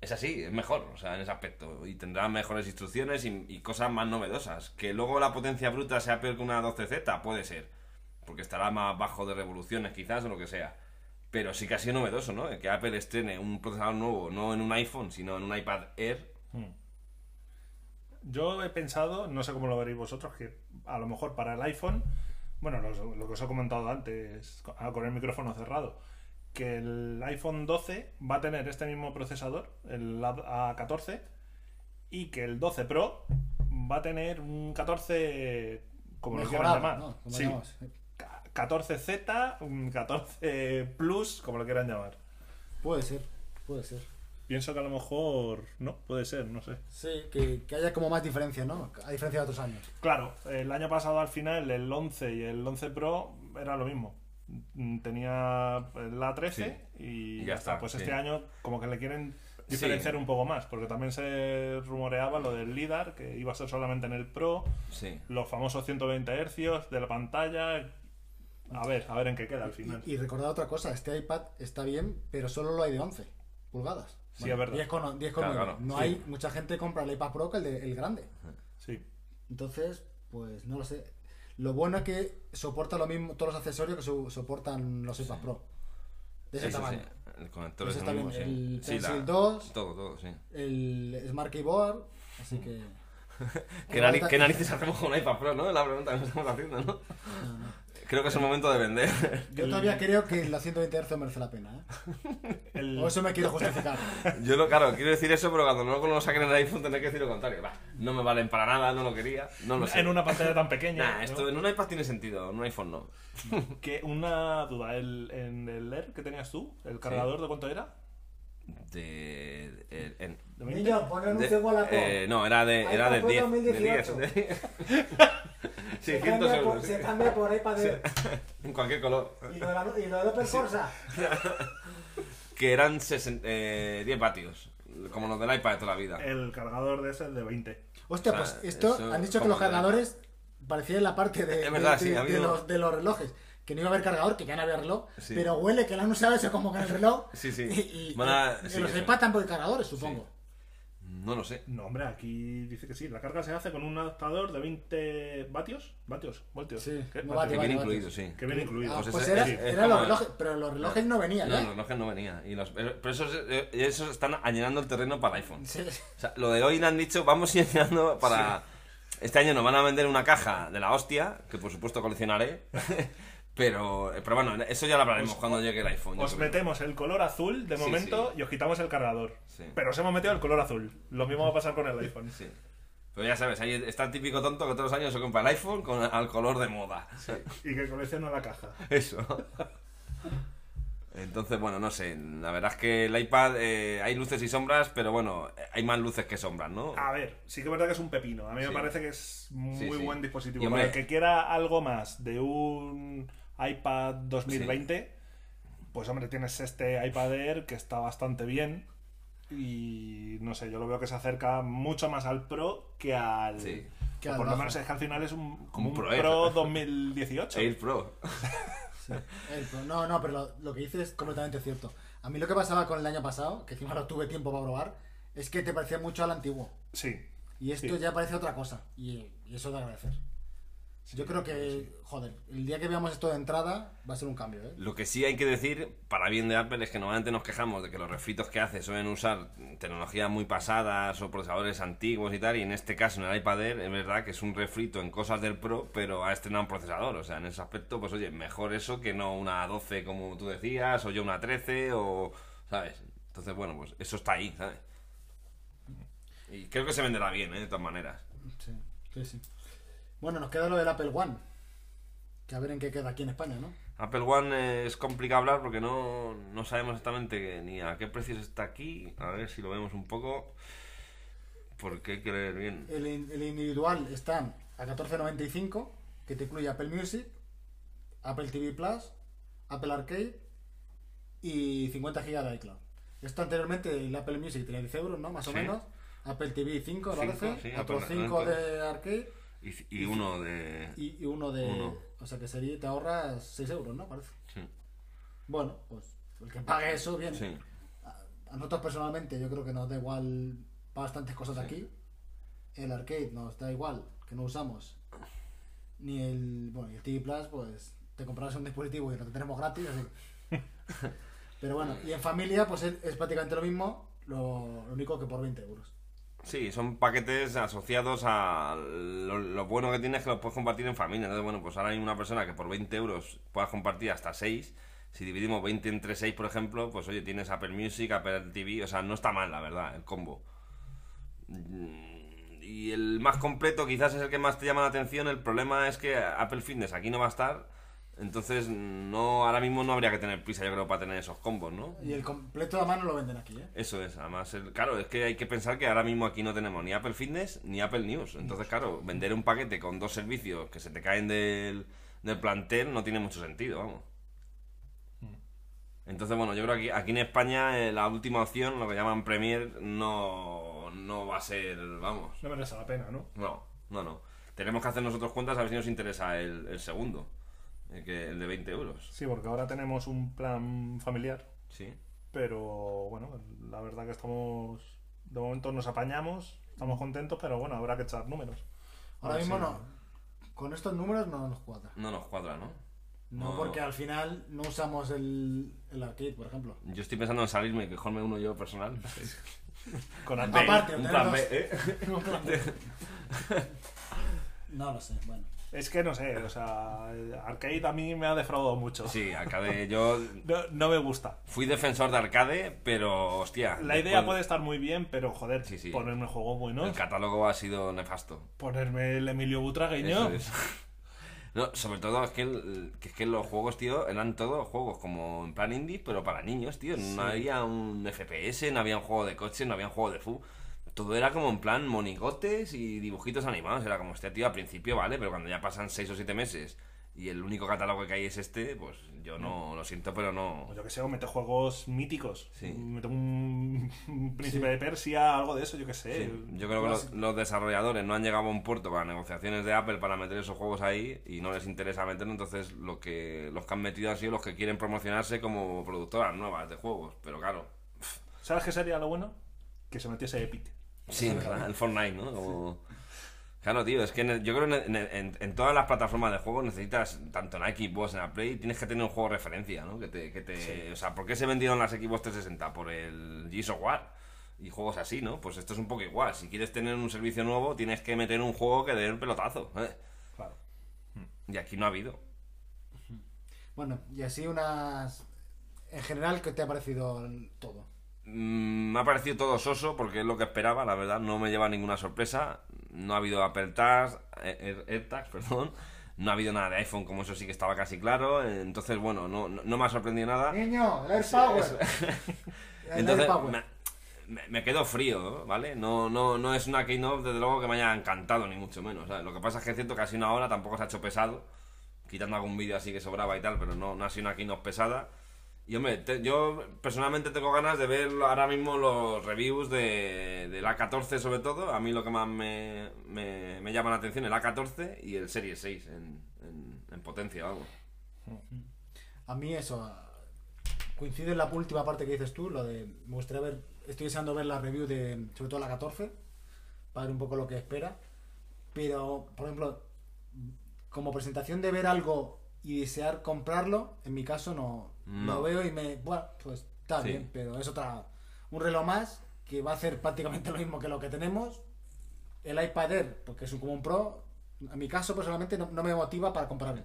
es así, es mejor, o sea, en ese aspecto. Y tendrá mejores instrucciones y, y cosas más novedosas. Que luego la potencia bruta sea peor que una 12Z, puede ser. Porque estará más bajo de revoluciones quizás o lo que sea. Pero sí que ha sido novedoso, ¿no? Que Apple estrene un procesador nuevo, no en un iPhone, sino en un iPad Air. Yo he pensado, no sé cómo lo veréis vosotros, que a lo mejor para el iPhone, bueno, lo, lo que os he comentado antes, con ah, con el micrófono cerrado, que el iPhone 12 va a tener este mismo procesador, el A- A14, y que el 12 Pro va a tener un 14, como lo quieran Mejorado, llamar. ¿no? Como Sí, 14Z, un 14 Plus, como lo quieran llamar. Puede ser, puede ser. Pienso que a lo mejor no, puede ser, no sé. Sí, que, que haya como más diferencia, ¿no? A diferencia de otros años. Claro, el año pasado al final el 11 y el 11 Pro era lo mismo. Tenía la 13 y, Y ya ya está. está, Pues sí. este año como que le quieren diferenciar Sí. un poco más, porque también se rumoreaba lo del LIDAR, que iba a ser solamente en el Pro, Sí. los famosos 120 Hz de la pantalla. A ver, a ver en qué queda al final. Y, y recordad otra cosa, este iPad está bien, pero solo lo hay de 11 pulgadas. Sí, es verdad. 10 con, 10 con Claro, nueve. claro, No sí. hay, mucha gente compra el iPad Pro que el, de- el grande. Sí. Entonces, pues no lo sé. Lo bueno es que soporta lo mismo, todos los accesorios que so- soportan los iPad Pro. De ese Sí, sí, tamaño. sí. El conector es el mismo, sí. el Sí, Pencil la- 2. Todo, todo, sí. El Smart Keyboard, así que... ¿Qué, nari- qué narices hacemos con un iPad Pro, no? Es la pregunta que nos estamos haciendo, ¿no? No, no. Creo que es el momento de vender. Yo todavía creo que los 120 Hz merece la pena, ¿eh? El- O eso me quiero justificar. Yo lo, claro, quiero decir eso, pero cuando no lo saquen en el iPhone tendré que decir lo contrario. Va, no me valen para nada, no lo quería, no lo sé. en una pantalla tan pequeña. Nah, ¿no? esto en un iPad tiene sentido, en un iPhone no. Que una duda, el, en el Air que tenías tú, ¿el cargador de cuánto era? De. de- en- ¿De 20? Niño, pon de- anuncio Wallapop. eh, no, era de, era de iPad Pro 10. De 2018. 10. de- 600 euros. se cambia por iPad Air. En cualquier color. Y lo de, la- y lo de Opel Corsa. Que eran 60, eh, 10 vatios. Como los del iPad de toda la vida. El cargador de ese es de 20. Hostia, O sea, pues esto, eso han dicho que como los de- cargadores parecían la parte de, Es verdad, de- sí, de- ha de habido- los, de los relojes. Que no iba a haber cargador, que ya no había reloj, Sí. pero huele que lo han usado eso como con el reloj. Sí, sí. Y, y- a- y sí, los tampoco hay cargadores, supongo. No lo sé. No, hombre, aquí dice que sí. La carga se hace con un adaptador de 20 vatios. ¿Vatios? ¿Voltios? Sí, ¿Qué? no Vatios. Que viene incluido, sí. Que viene incluido. Ah, Pues pues ese- era, sí, es eran como- los relojes, pero los relojes no venían, No, ¿eh? los relojes no venía. Y los, pero esos, eh, esos están allanando el terreno para el iPhone. Sí. O sea, lo de hoy le han dicho, vamos a ir llenando para... Este año nos van a vender una caja de la hostia, que por supuesto coleccionaré. pero, pero bueno, eso ya lo hablaremos cuando llegue el iPhone. Os metemos el color azul de momento sí. y os quitamos el cargador. Sí. Pero os hemos metido el color azul. Lo mismo va a pasar con el iPhone. Sí. Pero ya sabes, ahí está el típico tonto que todos los años se compra el iPhone con al color de moda. Y que colecciona la caja. Eso. Entonces, bueno, no sé. La verdad es que el iPad eh, hay luces y sombras, pero bueno, hay más luces que sombras, ¿no? A ver, sí que es verdad que es un pepino. A mí me parece que es muy buen dispositivo. Para el que quiera algo más de un iPad 2020, pues hombre, tienes este iPad Air que está bastante bien. Y no sé, yo lo veo que se acerca mucho más al Pro que al. Sí. Que al por lo menos es que al final es un, como Un un Pro Pro, Air. 2018. Air Pro. El Pro- No, no, pero lo, lo que dices es completamente cierto. A mí lo que pasaba con el año pasado, que encima no tuve tiempo para probar, es que te parecía mucho al antiguo. Sí. Y esto Sí. ya parece otra cosa. Y, y eso de agradecer. Yo creo que, joder, el día que veamos esto de entrada va a ser un cambio, ¿eh? Lo que sí hay que decir, para bien de Apple, es que normalmente nos quejamos de que los refritos que hace suelen usar tecnologías muy pasadas o procesadores antiguos y tal, y en este caso en el iPad Air es verdad que es un refrito en cosas del Pro, pero ha estrenado un procesador, o sea, en ese aspecto, pues oye, mejor eso que no una 12 como tú decías, o yo una 13, o, ¿sabes? Entonces, bueno, pues eso está ahí, ¿sabes? Y creo que se venderá bien, ¿eh? De todas maneras. Sí, sí, sí. Bueno, nos queda lo del Apple One. Que a ver en qué queda aquí en España, ¿no? Apple One eh, es complicado hablar porque no, no sabemos exactamente ni a qué precios está aquí. A ver si lo vemos un poco. Porque hay que leer bien. El, in- el individual está a 14.95, que te incluye Apple Music, Apple TV Plus, Apple Arcade y 50 GB de iCloud. Esto anteriormente el Apple Music tenía 10 euros, ¿no? Más o menos. Apple TV 5, Cinco, parece. sí, Apple- 5 Apple. de Arcade Y, y uno de. y, y uno de... Uno. O sea que sería, te ahorras 6 euros, ¿no? Parece. Sí. Bueno, pues el que pague eso, bien. Sí. A, a nosotros personalmente yo creo que nos da igual bastantes cosas aquí. El arcade nos da igual, que no usamos. Ni el, bueno, y el TV Plus, pues te comprarás un dispositivo y lo tenemos gratis, así. Pero bueno, y en familia, pues es, es prácticamente lo mismo, lo, lo único que por 20 euros. Sí, son paquetes asociados a lo, bueno que tienes es que los puedes compartir en familia. Entonces, bueno, pues ahora hay una persona que por 20 euros puedas compartir hasta 6. Si dividimos 20 entre 6, por ejemplo, pues oye, tienes Apple Music, Apple TV, o sea, no está mal, la verdad, el combo. Mm, Y el más completo quizás es el que más te llama la atención. El problema es que Apple Fitness aquí no va a estar. Entonces, no ahora mismo no habría que tener prisa, yo creo, para tener esos combos, ¿no? Y el completo de mano lo venden aquí, ¿eh? Eso es, además, el- claro, es que hay que pensar que ahora mismo aquí no tenemos ni Apple Fitness ni Apple News. Entonces, claro, vender un paquete con dos servicios que se te caen del, del plantel no tiene mucho sentido, vamos. Entonces, bueno, yo creo que aquí, aquí en España eh, la última opción, lo que llaman Premier, no, no va a ser, vamos, No merece la pena, ¿no? no, no, no. Tenemos que hacer nosotros cuentas a ver si nos interesa el, el segundo, el, que, el de 20 euros. Sí, porque ahora tenemos un plan familiar, Sí. pero bueno, la verdad que estamos. De momento nos apañamos, estamos contentos, pero bueno, habrá que echar números. Ahora ver mismo no. Con estos números no nos cuadra. No nos cuadra, ¿no? No, No. porque al final no usamos el, el arcade, por ejemplo. Yo estoy pensando en salirme y cogerme uno yo personal. Con. Aparte, un plan. B, ¿eh? No, plan B. No lo sé, bueno. Es que no sé, o sea, Arcade a mí me ha defraudado mucho. Sí, arcade. Yo No, no me gusta. fui defensor de arcade, pero hostia. La idea después puede estar muy bien, pero joder, Sí, sí. ponerme juegos buenos, El catálogo ha sido nefasto. ponerme el Emilio Butragueño. Eso es. No, sobre todo es que, el- que es que los juegos, tío, eran todos juegos como en plan indie, pero para niños, tío. No había un FPS, no había un juego de coche, no había un juego de fútbol. Todo era como en plan monigotes y dibujitos animados. Era como este tío al principio, vale, pero cuando ya pasan 6 o 7 meses y el único catálogo que hay es este, pues yo no lo siento, pero no. Pues yo que sé, o mete juegos míticos. Sí. Mete un, un príncipe de Persia, algo de eso, yo que sé. Sí, Yo creo que los, los desarrolladores no han llegado a un puerto con las negociaciones de Apple para meter esos juegos ahí y no les interesa meterlo, entonces lo que los que han metido han sido los que quieren promocionarse como productoras nuevas de juegos, pero claro. ¿Sabes qué sería lo bueno? Que se metiese Epic. Sí, en Fortnite, ¿no? Claro, tío, es que en el- yo creo que en, en- en todas las plataformas de juegos necesitas, tanto en la Xbox, en la Play, tienes que tener un juego de referencia, ¿no? Que te, que te, O sea, ¿por qué se vendieron las Xbox 360? Por el Gears of War y juegos así, ¿no? Pues esto es un poco igual. Si quieres tener un servicio nuevo, tienes que meter un juego que dé el pelotazo. ¿eh? Claro. Y aquí no ha habido. Bueno, y así unas... En general, ¿qué te ha parecido todo? Mm, me ha parecido todo soso porque es lo que esperaba, la verdad, no me lleva ninguna sorpresa. No ha habido Apple Tags, eh, AirTags, perdón. No ha habido nada de iPhone, como eso sí que estaba casi claro. Entonces, bueno, no, no, me ha sorprendido nada. Niño, el AirPower. Entonces, me, me- quedo frío, ¿vale? No, no, no es una keynote, desde luego, que me haya encantado, ni mucho menos. ¿sabes? Lo que pasa es que es cierto que ha sido una hora, tampoco se ha hecho pesado. Quitando algún vídeo así que sobraba y tal, pero no, no ha sido una keynote pesada. Y hombre, yo personalmente tengo ganas de ver ahora mismo los reviews de, del A14 sobre todo. A mí lo que más me, me, llama la atención es el A14 y el Series 6 en, en, en potencia, vamos. A mí eso coincide en la última parte que dices tú, lo de me gustaría ver, estoy deseando ver la review de sobre todo la 14 para ver un poco lo que espera, pero por ejemplo, como presentación de ver algo y desear comprarlo, en mi caso no, No. lo veo y me, bueno, pues está Sí. bien, pero es otra un reloj más que va a hacer prácticamente lo mismo que lo que tenemos. El iPad Air, porque es un- como un Pro, en mi caso personalmente no, no me motiva para comprarlo.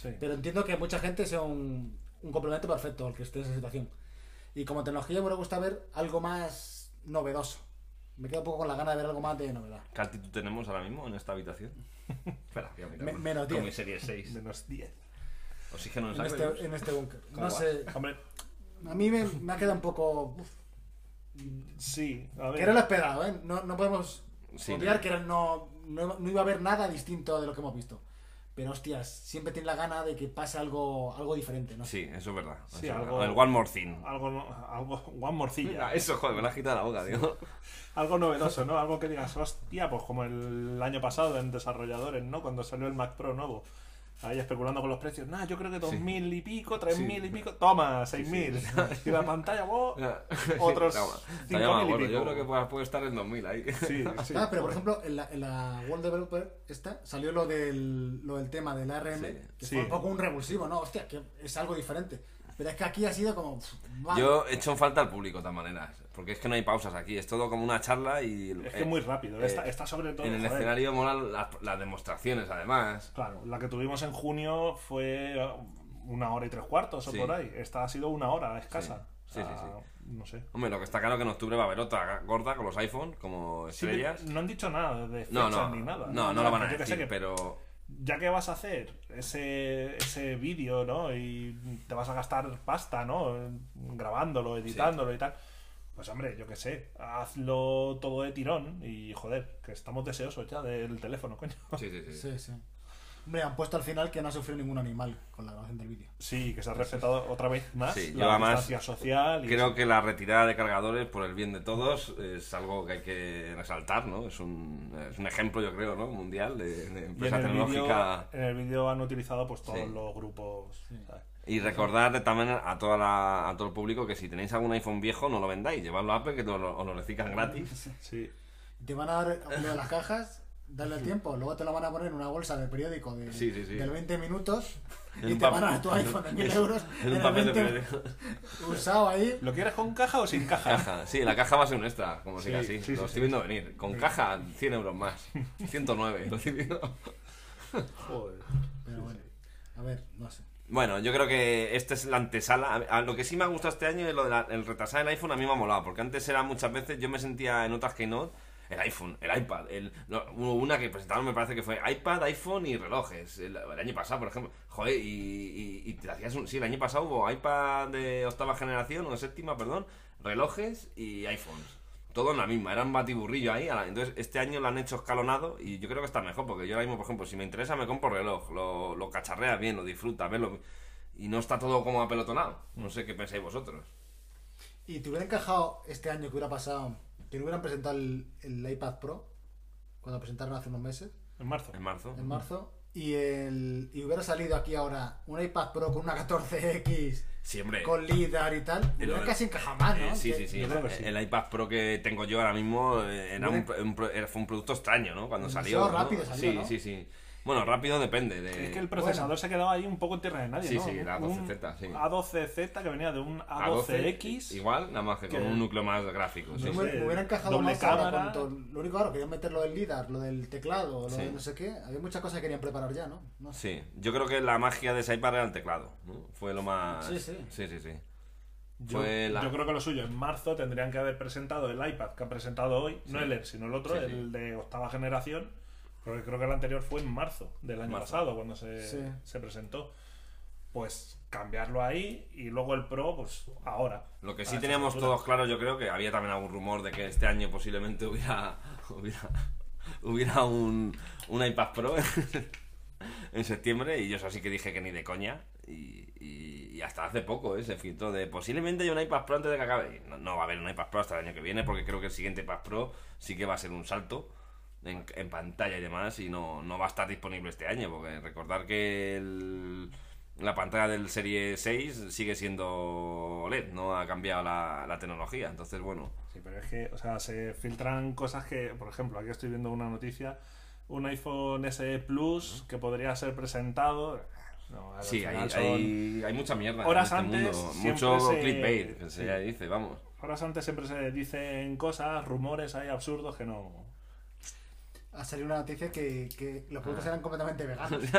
Sí. Pero entiendo que mucha gente sea un, un complemento perfecto al que esté en esa situación. Y como tecnología me gustado ver algo más novedoso. Me quedo un poco con la gana de ver algo más de novedad. ¿Qué altitud tenemos ahora mismo en esta habitación? Espera, voy a mirarlo. Me- menos Con 10. mi Series 6. Menos 10. Oxígeno en En este, en este búnker. No ¿Cómo sé. Hombre, A mí me, me ha quedado un poco. uf, sí, a que ver. era lo esperado, ¿eh? No, no podemos Sí, obviar no. que era- no, no, no iba a haber nada distinto de lo que hemos visto. Pero hostias, siempre tiene la gana de que pase algo, algo diferente, ¿no? Sí, eso es verdad. Sí, eso es algo- verdad. El One More Thing. Algo, no- algo, one morcilla. Ah, Eso, joder, me la has quitado la boca, tío. Algo novedoso, ¿no? Algo que digas, hostia, pues como el año pasado en desarrolladores, ¿no? Cuando salió el Mac Pro nuevo. Ahí especulando con los precios. Nah, yo creo que 2.000 y pico, 3.000 y pico. Toma, 6.000. Y la pantalla, vos, otros 5.000 toma, y bueno, pico. Yo creo que puede, puede estar en 2000 ahí. Sí, sí. Ah, pero por ejemplo, en la, en la World Developer esta salió lo del, lo del tema del ARM, Sí. que Sí. fue un poco un revulsivo, ¿no? Hostia, que es algo diferente. Pero es que aquí ha sido como. pff. Yo he hecho falta al público de todas maneras. Porque es que no hay pausas aquí. Es todo como una charla y. Es que eh, es muy rápido. eh, está, está sobre todo. En el joder. escenario molan las, las demostraciones, además. Claro, la que tuvimos en junio fue una hora y tres cuartos o Sí. por ahí. Esta ha sido una hora escasa. Sí, O sí, sí, No sé. Hombre, lo que está claro que en octubre va a haber otra gorda con los iPhone como Sí, estrellas. no han dicho nada de No, fechas no, ni nada. no, no lo van a que decir, que pero Ya que vas a hacer ese, ese vídeo, ¿no? Y te vas a gastar pasta, ¿no? Grabándolo, editándolo y tal. Pues hombre, yo qué sé, hazlo todo de tirón y joder, que estamos deseosos ya del teléfono, coño. sí, sí, sí. Sí, sí. Hombre, han puesto al final que no ha sufrido ningún animal con la grabación del vídeo. Sí, que se ha respetado otra vez más Sí, la además distancia social. Y Creo que la retirada de cargadores por el bien de todos es algo que hay que resaltar, ¿no? Es un, es un ejemplo, yo creo, ¿no? Mundial de, de Y en empresa el, tecnológica. vídeo, en el vídeo han utilizado pues todos Sí. los grupos. ¿sabes? Y recordar también a, toda la- a todo el público que si tenéis algún iPhone viejo, no lo vendáis. Llevadlo a Apple, que os lo, os lo reciclan gratis. Sí. Te van a dar uno de las cajas, darle el tiempo, luego te lo van a poner en una bolsa de periódico de, Sí, sí, sí. del 20 minutos y te van a dar tu iPhone de 1000 euros En un el papel de 20 periódico. usado ahí. ¿Lo quieres con caja o sin caja? Caja, sí, la caja va a ser un extra, como Sí, siga así. sí, sí, lo sí. estoy viendo venir. Con caja, 100 euros más. 109, lo estoy viendo. Joder. Pero bueno, a ver, no sé. Bueno, yo creo que esta es la antesala. A- lo que sí me ha gustado este año es lo del retrasar el iPhone. A mí me ha molado, porque antes era muchas veces, yo me sentía en otras Keynote, el iPhone, el iPad. El, no, una que presentaron, me parece que fue iPad, iPhone y relojes. El, el año pasado, por ejemplo. Joder, y, y- y te hacías un. Sí, el año pasado hubo iPad de octava generación, o de séptima, perdón, relojes y iPhones. Todo en la misma, era un batiburrillo ahí. Entonces, este año lo han hecho escalonado y yo creo que está mejor, porque yo ahora mismo, por ejemplo, si me interesa, me compro reloj, lo, lo cacharreas bien, lo disfrutas, verlo. Y no está todo como apelotonado. No sé qué pensáis vosotros. ¿Y te hubiera encajado este año que hubiera pasado, que no hubieran presentado el, el iPad Pro, cuando presentaron hace unos meses, En marzo. En marzo. en marzo, y, el, y hubiera salido aquí ahora un iPad Pro con una 14X, Sí, hombre. con LIDAR y tal, hubiera lo- casi encajado más, ¿no? Eh, sí, sí, sí. creo. El iPad Pro que tengo yo ahora mismo eh, era un, un pro- era- fue un producto extraño, ¿no? Cuando salió. ¿no? rápido salió, Sí, ¿no? sí, sí. Bueno, rápido depende. De... Es que el procesador se quedó ahí un poco en tierra de nadie, Sí, ¿no? sí, la Un 12Z, sí. A12Z que venía de un A12, A12X. Igual, nada más que con un núcleo más gráfico. Sí, me, sí. hubiera- me hubiera encajado Doble más ahora cámara. con todo- Lo único, claro, querían meter lo del LIDAR, lo del teclado, lo Sí. de no sé qué. Había muchas cosas que querían preparar ya, ¿no? No sé. Sí, yo creo que la magia de ese iPad era el teclado. ¿no? Fue lo más. Sí, sí. Sí, sí, sí. Yo, Fue la- yo creo que lo suyo, en marzo tendrían que haber presentado el iPad que han presentado hoy, no el Air, sino el otro, Sí, sí. el de octava generación, porque creo que el anterior fue en marzo del año Marzo. pasado, cuando se, Sí. se presentó. Pues cambiarlo ahí y luego el Pro, pues ahora. Lo que sí teníamos todos claro, yo creo que había también algún rumor de que este año posiblemente hubiera hubiera, hubiera un, un iPad Pro en septiembre y yo eso sí que dije que ni de coña y, y- y hasta hace poco ¿eh? se filtró de posiblemente hay un iPad Pro antes de que acabe. No, no va a haber un iPad Pro hasta el año que viene porque creo que el siguiente iPad Pro sí que va a ser un salto en, en pantalla y demás y no, no va a estar disponible este año porque recordar que el- la pantalla del Serie 6 sigue siendo OLED, no ha cambiado la, la tecnología. Entonces, bueno, Sí, pero es que, o sea, se filtran cosas que, por ejemplo, aquí estoy viendo una noticia, un iPhone SE Plus que podría ser presentado. No, al sí, hay, hay, hay mucha mierda Horas en este antes mundo. Mucho se- clickbait, que sí. se dice, vamos. Horas antes siempre se dicen cosas, rumores ahí absurdos que no. Ha salido una noticia que, que los Ah. productos eran completamente veganos.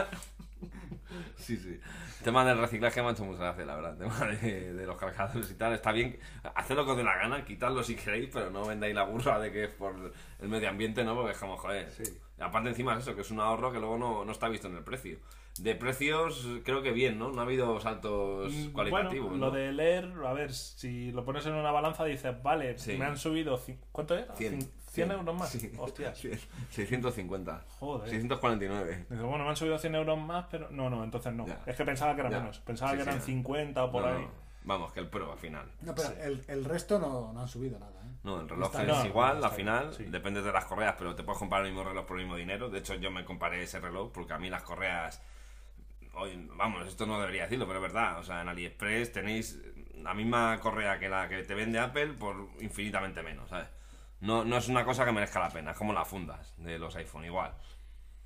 Sí, sí. El tema del reciclaje me ha hecho mucha gracia, la verdad. El tema de, de los cargadores y tal. Está bien, haced lo que os dé la gana, quitadlo si queréis, pero no vendáis la burra de que es por el medio ambiente, ¿no? Porque es como, joder. Sí. Y Aparte, encima es eso, que es un ahorro que luego no, no está visto en el precio. De precios, creo que bien, ¿no? No ha habido saltos Mm, cualitativos. Bueno, ¿no? lo de leer, a ver, si lo pones en una balanza dices, vale, Sí. me han subido. ¿Cuánto era? 100. Cin- 100 euros más. Sí. Hostias. 650. Joder. 649. Dice, bueno, me han subido 100 euros más, pero no, no, entonces no. Ya. Es que pensaba que era Ya. menos. Pensaba Sí, que sí, eran ya. 50 o por No, ahí. no. Vamos, que el Pro al final. No, pero Sí. el, el resto no, no han subido nada. ¿eh? No, el reloj Está es igual, al final, sí. depende de las correas, pero te puedes comprar el mismo reloj por el mismo dinero. De hecho, yo me comparé ese reloj porque a mí las correas hoy, vamos, esto no debería decirlo, pero es verdad. O sea, en AliExpress tenéis la misma correa que la que te vende Apple por infinitamente menos, ¿sabes? No, no es una cosa que merezca la pena, es como las fundas de los iPhone, igual.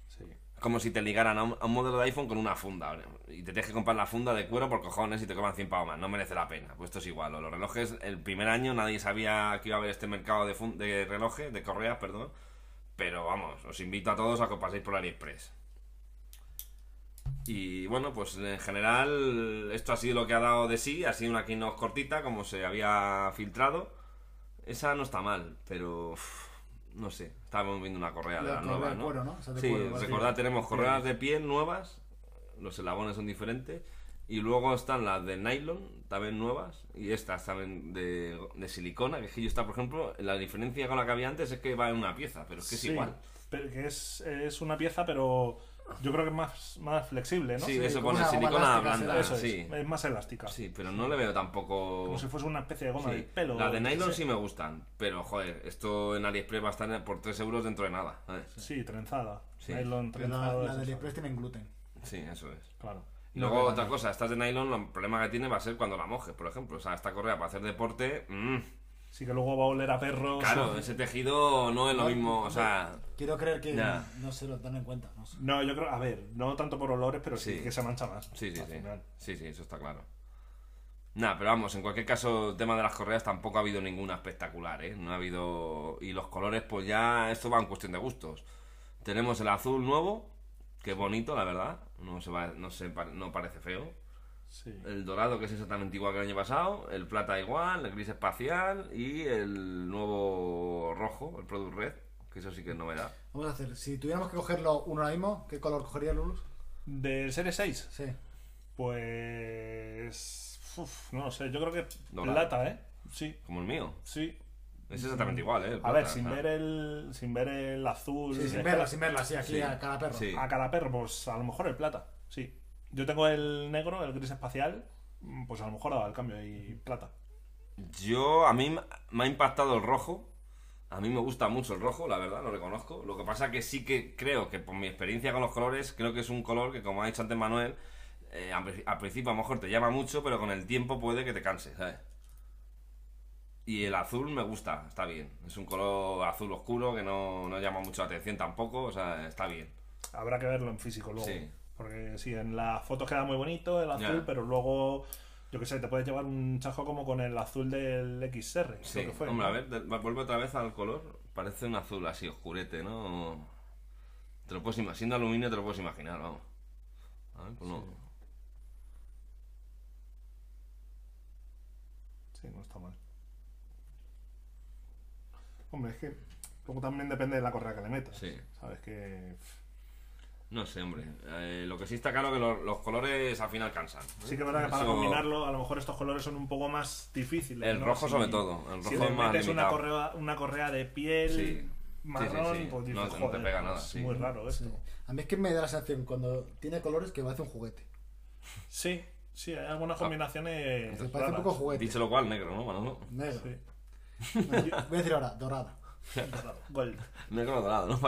Sí. Es como si te ligaran a un, a un modelo de iPhone con una funda y te tienes que comprar la funda de cuero por cojones y te cobran 100 pavos más. No merece la pena. Pues esto es igual. Los relojes, el primer año nadie sabía que iba a haber este mercado de, fun- de relojes, de correas, perdón. Pero vamos, os invito a todos a que paséis por AliExpress. Y bueno, pues en general esto ha sido lo que ha dado de sí. Ha sido una keynote cortita, como se había filtrado. Esa no está mal, pero uf, no sé. Estábamos viendo una correa de La correa de ¿no? cuero, ¿no? Esa de sí, cuero, recordad, tenemos correas de piel nuevas. Los eslabones son diferentes. Y luego están las de nylon, también nuevas. Y estas también de, de silicona. Que es que yo está, por ejemplo, la diferencia con la que había antes es que va en una pieza, pero es que es Sí, igual. Pero que es, es una pieza, pero yo creo que es más, más flexible, ¿no? Sí, Sí, eso como pone una goma silicona elástica blanda. Eso es, sí. es más elástica. Sí, pero no le veo tampoco. Como si fuese una especie de goma Sí. de pelo. Las de nylon sí me gustan, pero joder, esto en AliExpress va a estar por 3 euros dentro de nada. ¿sabes? Sí, trenzada. Sí. Nylon la, trenzado. la es de. AliExpress tienen gluten. Sí, eso es. Claro. Y luego otra cosa, estas de nylon, el problema que tiene va a ser cuando la mojes, por ejemplo. O sea, esta correa para hacer deporte, mm, Sí que luego va a oler a perro. claro, ese tejido no es lo No, mismo, o sea, Quiero creer que no se lo dan en cuenta. No sé. No, yo creo, a ver, no tanto por olores, pero sí, Sí. que se mancha más. sí, sí, sí. final. Sí, sí, eso está claro. Nada, pero vamos, en cualquier caso, el tema de las correas tampoco ha habido ninguna espectacular, ¿eh? No ha habido... Y los colores, pues ya, esto va en cuestión de gustos. Tenemos el azul nuevo, que es bonito, la verdad. No, se va, no, se, no parece feo. Sí. El dorado, que es exactamente igual que el año pasado. El plata igual, el gris espacial. Y el nuevo rojo, el Product Red, que eso sí que es novedad. Vamos a hacer, si tuviéramos que cogerlo uno ahora mismo, ¿qué color cogería Lulus? ¿Del Serie 6? Sí. Pues. uf, no lo sé, yo creo que Dorado. plata, ¿eh? Sí, Como el mío. sí. Es exactamente igual, ¿eh? El A ver, sin ver el, sin ver el azul. Sí, sin verla, sin verla, sí, aquí Sí. a cada perro. Sí. A cada perro, pues a lo mejor el plata, sí. Yo tengo el negro, el gris espacial, pues a lo mejor daba el cambio y plata. Yo, a mí me ha impactado el rojo. A mí me gusta mucho el rojo, la verdad, lo reconozco. Lo que pasa que sí que creo que por mi experiencia con los colores, creo que es un color que, como ha dicho antes Manuel, eh, al principio a lo mejor te llama mucho, pero con el tiempo puede que te canse, ¿sabes? Y el azul me gusta, está bien. Es un color azul oscuro que no, no llama mucho la atención tampoco, o sea, está bien. Habrá que verlo en físico luego. Sí. Porque sí, en las fotos queda muy bonito el azul, pero luego, yo qué sé, te puedes llevar un chajo como con el azul del XR. Sí, que fue. hombre, a ver, vuelve otra vez al color. Parece un azul así oscurete, ¿no? Te lo puedes siendo aluminio te lo puedes imaginar, vamos. A ver, pues no. Sí, no está mal. Hombre, es que luego también depende de la correa que le metas. Sí. Sabes que. No sé, hombre. Eh, lo que sí está claro que los, los colores al final cansan. Sí que es verdad que para Eso- combinarlo, a lo mejor estos colores son un poco más difíciles. El ¿no? rojo Si- sobre todo, el si rojo le es más metes una limitado. correa, una correa de piel Sí. marrón, Sí, sí, sí. pues dices, No- no te "Joder, pega nada, Es sí. muy raro esto. Sí. A mí es que me da la sensación cuando tiene colores que parece un juguete. Sí, sí, hay algunas Ah. combinaciones. Se parece un raras. poco juguete. Dicho lo cual, negro, ¿no? Manolo? Negro. Sí. Voy a decir ahora, dorada. Gold. Negro o dorado, ¿no?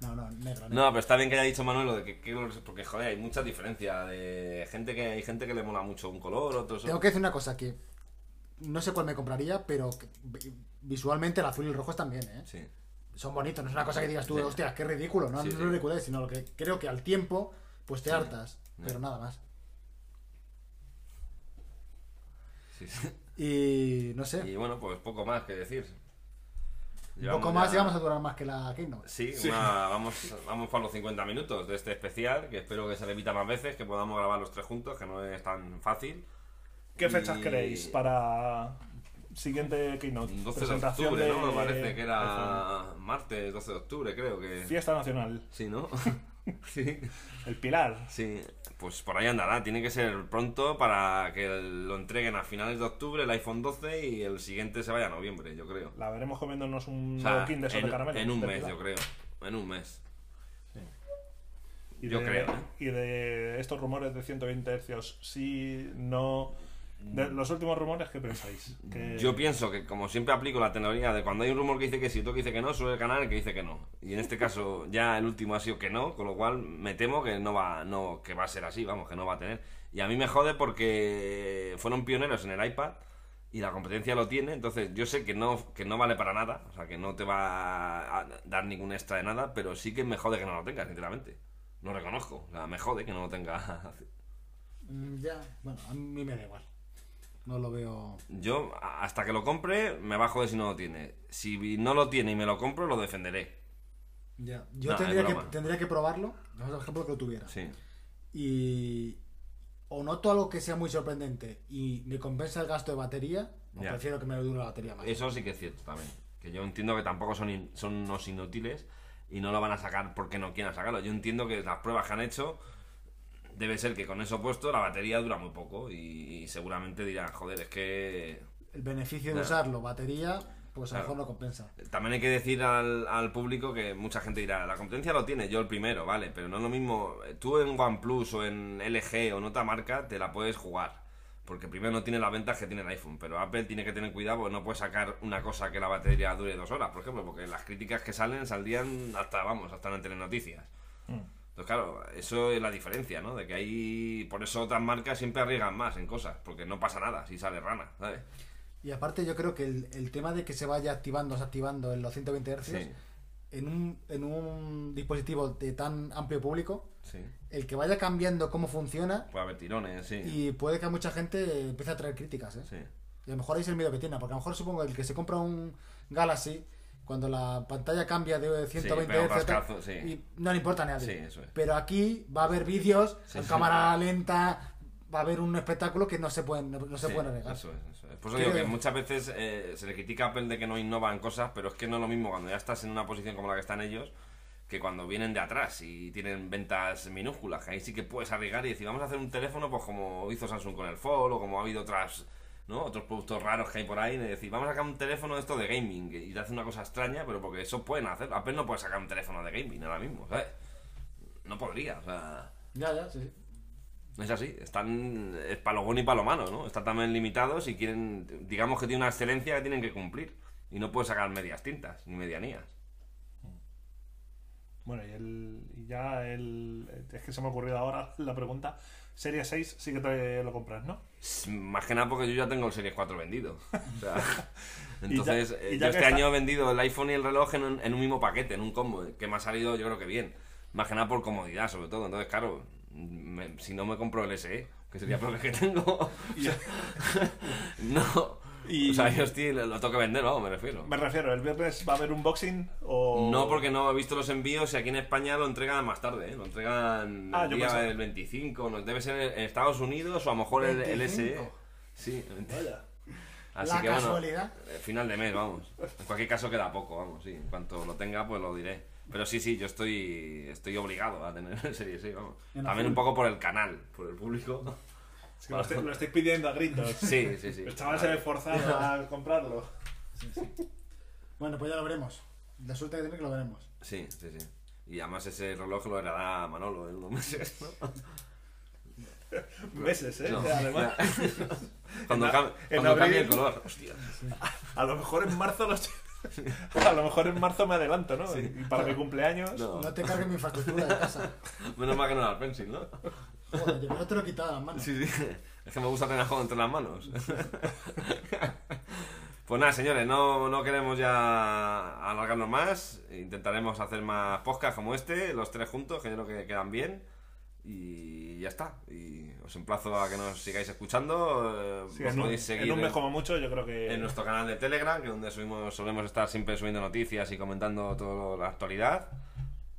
No, no, negro. negro. No, pero está bien que haya dicho Manuel lo de que, porque joder, hay mucha diferencia de gente que hay gente que le mola mucho un color, otros Tengo que decir una cosa que no sé cuál me compraría, pero que visualmente el azul y el rojo están bien, ¿eh? Sí. Son bonitos, no es una cosa que digas tú, Sí. hostia, qué ridículo, no, Sí, no es sino lo que creo que al tiempo, pues te hartas, pero nada más. sí, sí. Y no sé, Y bueno, pues poco más que decir. Un poco más ya- y vamos a durar más que la Keynote. Sí, una- vamos, vamos para los 50 minutos de este especial, que espero que se repita más veces, que podamos grabar los tres juntos, que no es tan fácil. ¿Qué fechas queréis para siguiente keynote? 12 de octubre, ¿no? Me parece que iPhone. era martes 12 de octubre, creo que... Fiesta Nacional. Sí, ¿no? sí, El Pilar. sí. Pues por ahí andará, tiene que ser pronto para que lo entreguen a finales de octubre el iPhone 12 y el siguiente se vaya a noviembre, yo creo. La veremos comiéndonos un O sea, de en, caramelo. en un mes, yo creo. En un mes. Y Yo de, creo, ¿eh? Y de estos rumores de 120 hercios, sí, no. De los últimos rumores, ¿qué pensáis? Yo pienso que, como siempre aplico la teoría de cuando hay un rumor que dice que sí, otro que dice que no, suele ganar el que dice que no. Y en este caso, ya el último ha sido que no, con lo cual me temo que no va, no, que va a ser así, vamos, que no va a tener. Y a mí me jode porque fueron pioneros en el iPad y la competencia lo tiene, entonces yo sé que no, que no vale para nada, o sea, que no te va a dar ningún extra de nada, pero sí que me jode que no lo tenga, sinceramente. Lo reconozco, o sea, me jode que no lo tenga. Mm, Ya, bueno, a mí me da igual. No lo veo. Yo, hasta que lo compre, me bajo de si no lo tiene. Si no lo tiene y me lo compro, lo defenderé. Ya. Yo No, tendría, que, tendría que probarlo. Por ejemplo, que lo tuviera. Sí. Y. O noto algo que sea muy sorprendente y me compensa el gasto de batería, o Ya. prefiero que me dure la batería más. Eso sí que es cierto también. Que yo entiendo que tampoco son, in- son unos inútiles y no lo van a sacar porque no quieran sacarlo. Yo entiendo que las pruebas que han hecho debe ser que con eso puesto la batería dura muy poco y, y seguramente dirán, joder, es que El beneficio de usarlo, batería, pues a lo Claro. mejor no compensa. También hay que decir al, al público que mucha gente dirá, la competencia lo tiene, yo el primero, vale, pero no es lo mismo, tú en OnePlus o en LG o en otra marca te la puedes jugar, porque primero no tiene las ventas que tiene el iPhone, pero Apple tiene que tener cuidado porque no puede sacar una cosa que la batería dure dos horas, por ejemplo, porque las críticas que salen saldrían hasta, vamos, hasta en telenoticias. Entonces, claro, eso es la diferencia, ¿no? De que hay, por eso otras marcas siempre arriesgan más en cosas, porque no pasa nada si sale rana, ¿sabes? Y aparte yo creo que el, el tema de que se vaya activando, desactivando en los 120 Hz, Sí, en, un, en un dispositivo de tan amplio público, sí. el que vaya cambiando cómo funciona Puede haber tirones, sí. y puede que a mucha gente empiece a traer críticas, ¿eh? Sí. Y a lo mejor ahí es el miedo que tiene, porque a lo mejor supongo el que se compra un Galaxy, cuando la pantalla cambia de 120 pega un Hz, rascazo, sí. y no le importa a nadie. Sí, eso es. Pero aquí va a haber vídeos sí. cámara lenta, va a haber un espectáculo que no se puede, no, no se Sí, puede negar. Eso es, eso es. Por eso digo que muchas veces eh, se le critica a Apple de que no innova en cosas, pero es que no es lo mismo cuando ya estás en una posición como la que están ellos que cuando vienen de atrás y tienen ventas minúsculas, que ahí sí que puedes arriesgar y decir, vamos a hacer un teléfono pues como hizo Samsung con el Fold o como ha habido otras, ¿no? otros productos raros que hay por ahí, y decir, vamos a sacar un teléfono de esto de gaming y te hace una cosa extraña, pero porque eso pueden hacer. Apple no puede sacar un teléfono de gaming ahora mismo, ¿sabes? No podría, o sea... Ya, ya, sí. sí. Es así, están es para lo bueno y para lo malo, ¿no? Están también limitados y quieren, digamos que tienen una excelencia que tienen que cumplir. Y no pueden sacar medias tintas, ni medianías. Bueno, y, el, y ya el. Es que se me ha ocurrido ahora la pregunta. Serie 6 sí que te lo compras, ¿no? Más que nada porque yo ya tengo el Series 4 vendido. O sea, entonces, y eh, ya yo este está- año he vendido el iPhone y el reloj en un, en un mismo paquete, en un combo, que me ha salido yo creo que bien. Más que nada por comodidad, sobre todo. Entonces, claro, me- si no me compro el SE, que sería por el que tengo. no. Y- O sea, yo estoy, lo, lo tengo que vender, vamos, me refiero. Me refiero, ¿el viernes va a haber unboxing o.? No, porque no he visto los envíos y aquí en España lo entregan más tarde, ¿eh? lo entregan Ah, el yo día del 25, no, debe ser en Estados Unidos o a lo mejor el, el SE. 25. Sí, el 20. Vaya. así La que bueno, casualidad. eh, final de mes, vamos. En cualquier caso queda poco, vamos, sí. En cuanto lo tenga, pues lo diré. Pero sí, sí, yo estoy estoy obligado a tener el serie, sí, vamos. También un poco por el canal, por el público. Que lo, estoy, lo estoy pidiendo a gritos. Sí, sí, sí. El chaval se ve forzado a comprarlo. Bueno, pues ya lo veremos. La suerte que tiene que lo veremos. Sí, sí, sí. Y además ese reloj lo heredará Manolo en unos meses, ¿no? Meses, ¿eh? No, Además, ya. cuando En- cam- en cuando cambie el color. Hostia. a lo mejor en marzo los... A lo mejor en marzo me adelanto, ¿no? Y para mi cumpleaños. No. No te cargues mi infraestructura de casa. Menos mal que no era el pencil, ¿no? Joder, yo no te lo he quitado de las manos. Sí, sí. Es que me gusta tener juego entre las manos. Pues nada, señores, no, no queremos ya alargarnos más. Intentaremos hacer más podcasts como este, los tres juntos, que yo creo que quedan bien. Y ya está. Y os emplazo a que nos sigáis escuchando. eh, Sí, nos en, un, podéis seguir en un mes como mucho, yo creo que. en nuestro canal de Telegram, que es donde subimos, solemos estar siempre subiendo noticias y comentando toda la actualidad.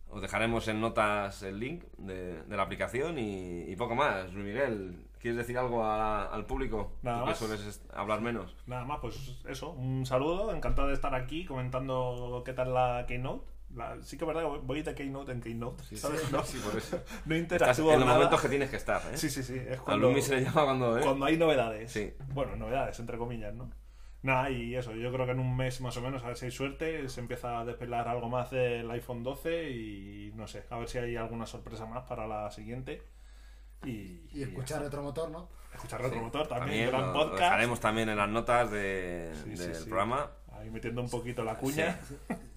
Os dejaremos en notas el link de, de la aplicación y, y poco más. Luis Miguel, ¿quieres decir algo a- al público? Nada que más. sueles hablar menos. Nada más, pues eso. Un saludo. Encantado de estar aquí comentando qué tal la Keynote. La- sí que es verdad que voy- de Keynote en Keynote. ¿sabes? No, Sí, por eso. no interactúo en los momentos que tienes que estar, ¿eh? Sí, sí, sí. Es A cuando, Lumi se le llama cuando... ¿eh? cuando hay novedades. Sí. Bueno, novedades, entre comillas, ¿no? Nada, y eso, yo creo que en un mes más o menos, a ver si hay suerte, se empieza a despelar algo más del iPhone 12 y no sé, a ver si hay alguna sorpresa más para la siguiente. Y, Y escuchar Retromotor, ¿no? escuchar Retromotor también, También gran lo, lo podcast. dejaremos también en las notas de- Sí, del sí. programa. Ahí metiendo un poquito la cuña.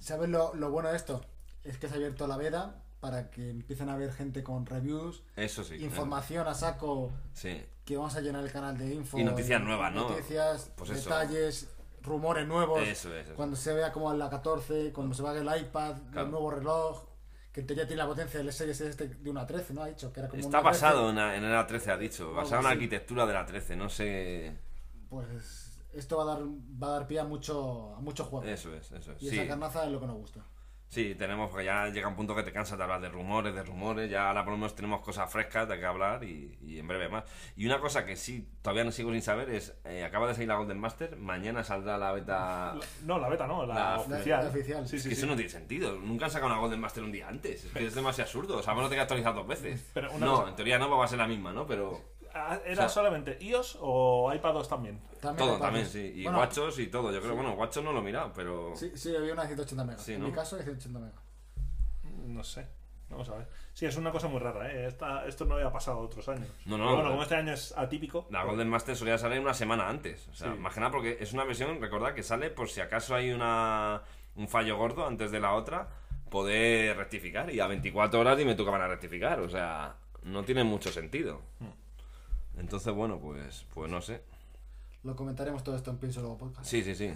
¿Sabes lo, lo bueno de esto? Es que se ha abierto la beta para que empiecen a haber gente con reviews, Eso sí. información a saco, Sí. Que vamos a llenar el canal de info. Y noticias nuevas, ¿no? Noticias, Pues eso. detalles, rumores nuevos. Eso es, eso. Cuando se vea como la 14, cuando se vea el iPad, Claro. el nuevo reloj, que en teoría tiene la potencia del Series este de una 13, ¿no? Ha dicho que era como Está una 13. basado en, la- en el A13, ha dicho. Basado en la arquitectura de la 13, no sé. Pues esto va a dar, va a dar pie a mucho, a mucho juego. Eso es, eso es. Y Sí, esa carnaza es lo que nos gusta. Sí, tenemos, porque ya llega un punto que te cansas de hablar de rumores, de rumores. Ya ahora por lo menos tenemos cosas frescas de que hablar y, y en breve más. Y una cosa que sí, todavía no sigo sin saber es: eh, acaba de salir la Golden Master, mañana saldrá la beta. La- No, la beta no, la, La- oficial. la oficial. Sí, Es sí, que sí. eso no tiene sentido. Nunca han sacado una Golden Master un día antes. Es que es demasiado absurdo. O sea, bueno, te que actualizar dos veces. Pero una no, cosa- en teoría no porque va a ser la misma, ¿no? Pero ¿Era O sea- solamente iOS o iPadOS también? También todo también, sí. Y Bueno, guachos y todo. Yo creo, bueno, guachos no lo he mirado, pero. Sí, sí, había una de 180 megas. Sí, en ¿no? mi caso, de 180 megas. No sé. Vamos a ver. Sí, es una cosa muy rara, ¿eh? Esta- esto no había pasado otros años. No, no, Pero bueno, no. como este año es atípico. La Golden Master solía salir una semana antes. O sea, Sí. más que nada porque es una versión, recordad, que sale por si acaso hay una, un fallo gordo antes de la otra, poder rectificar. Y a 24 horas dime tú que van a rectificar. O sea, no tiene mucho sentido. Entonces, bueno, pues, pues no sé. Lo comentaremos todo esto en Pienso Luego Podcast. Sí, sí, sí.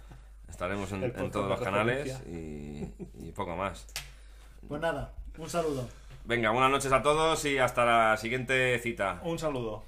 Estaremos en, todos los canales y poco más. Pues nada, un saludo. Venga, buenas noches a todos y hasta la siguiente cita. Un saludo.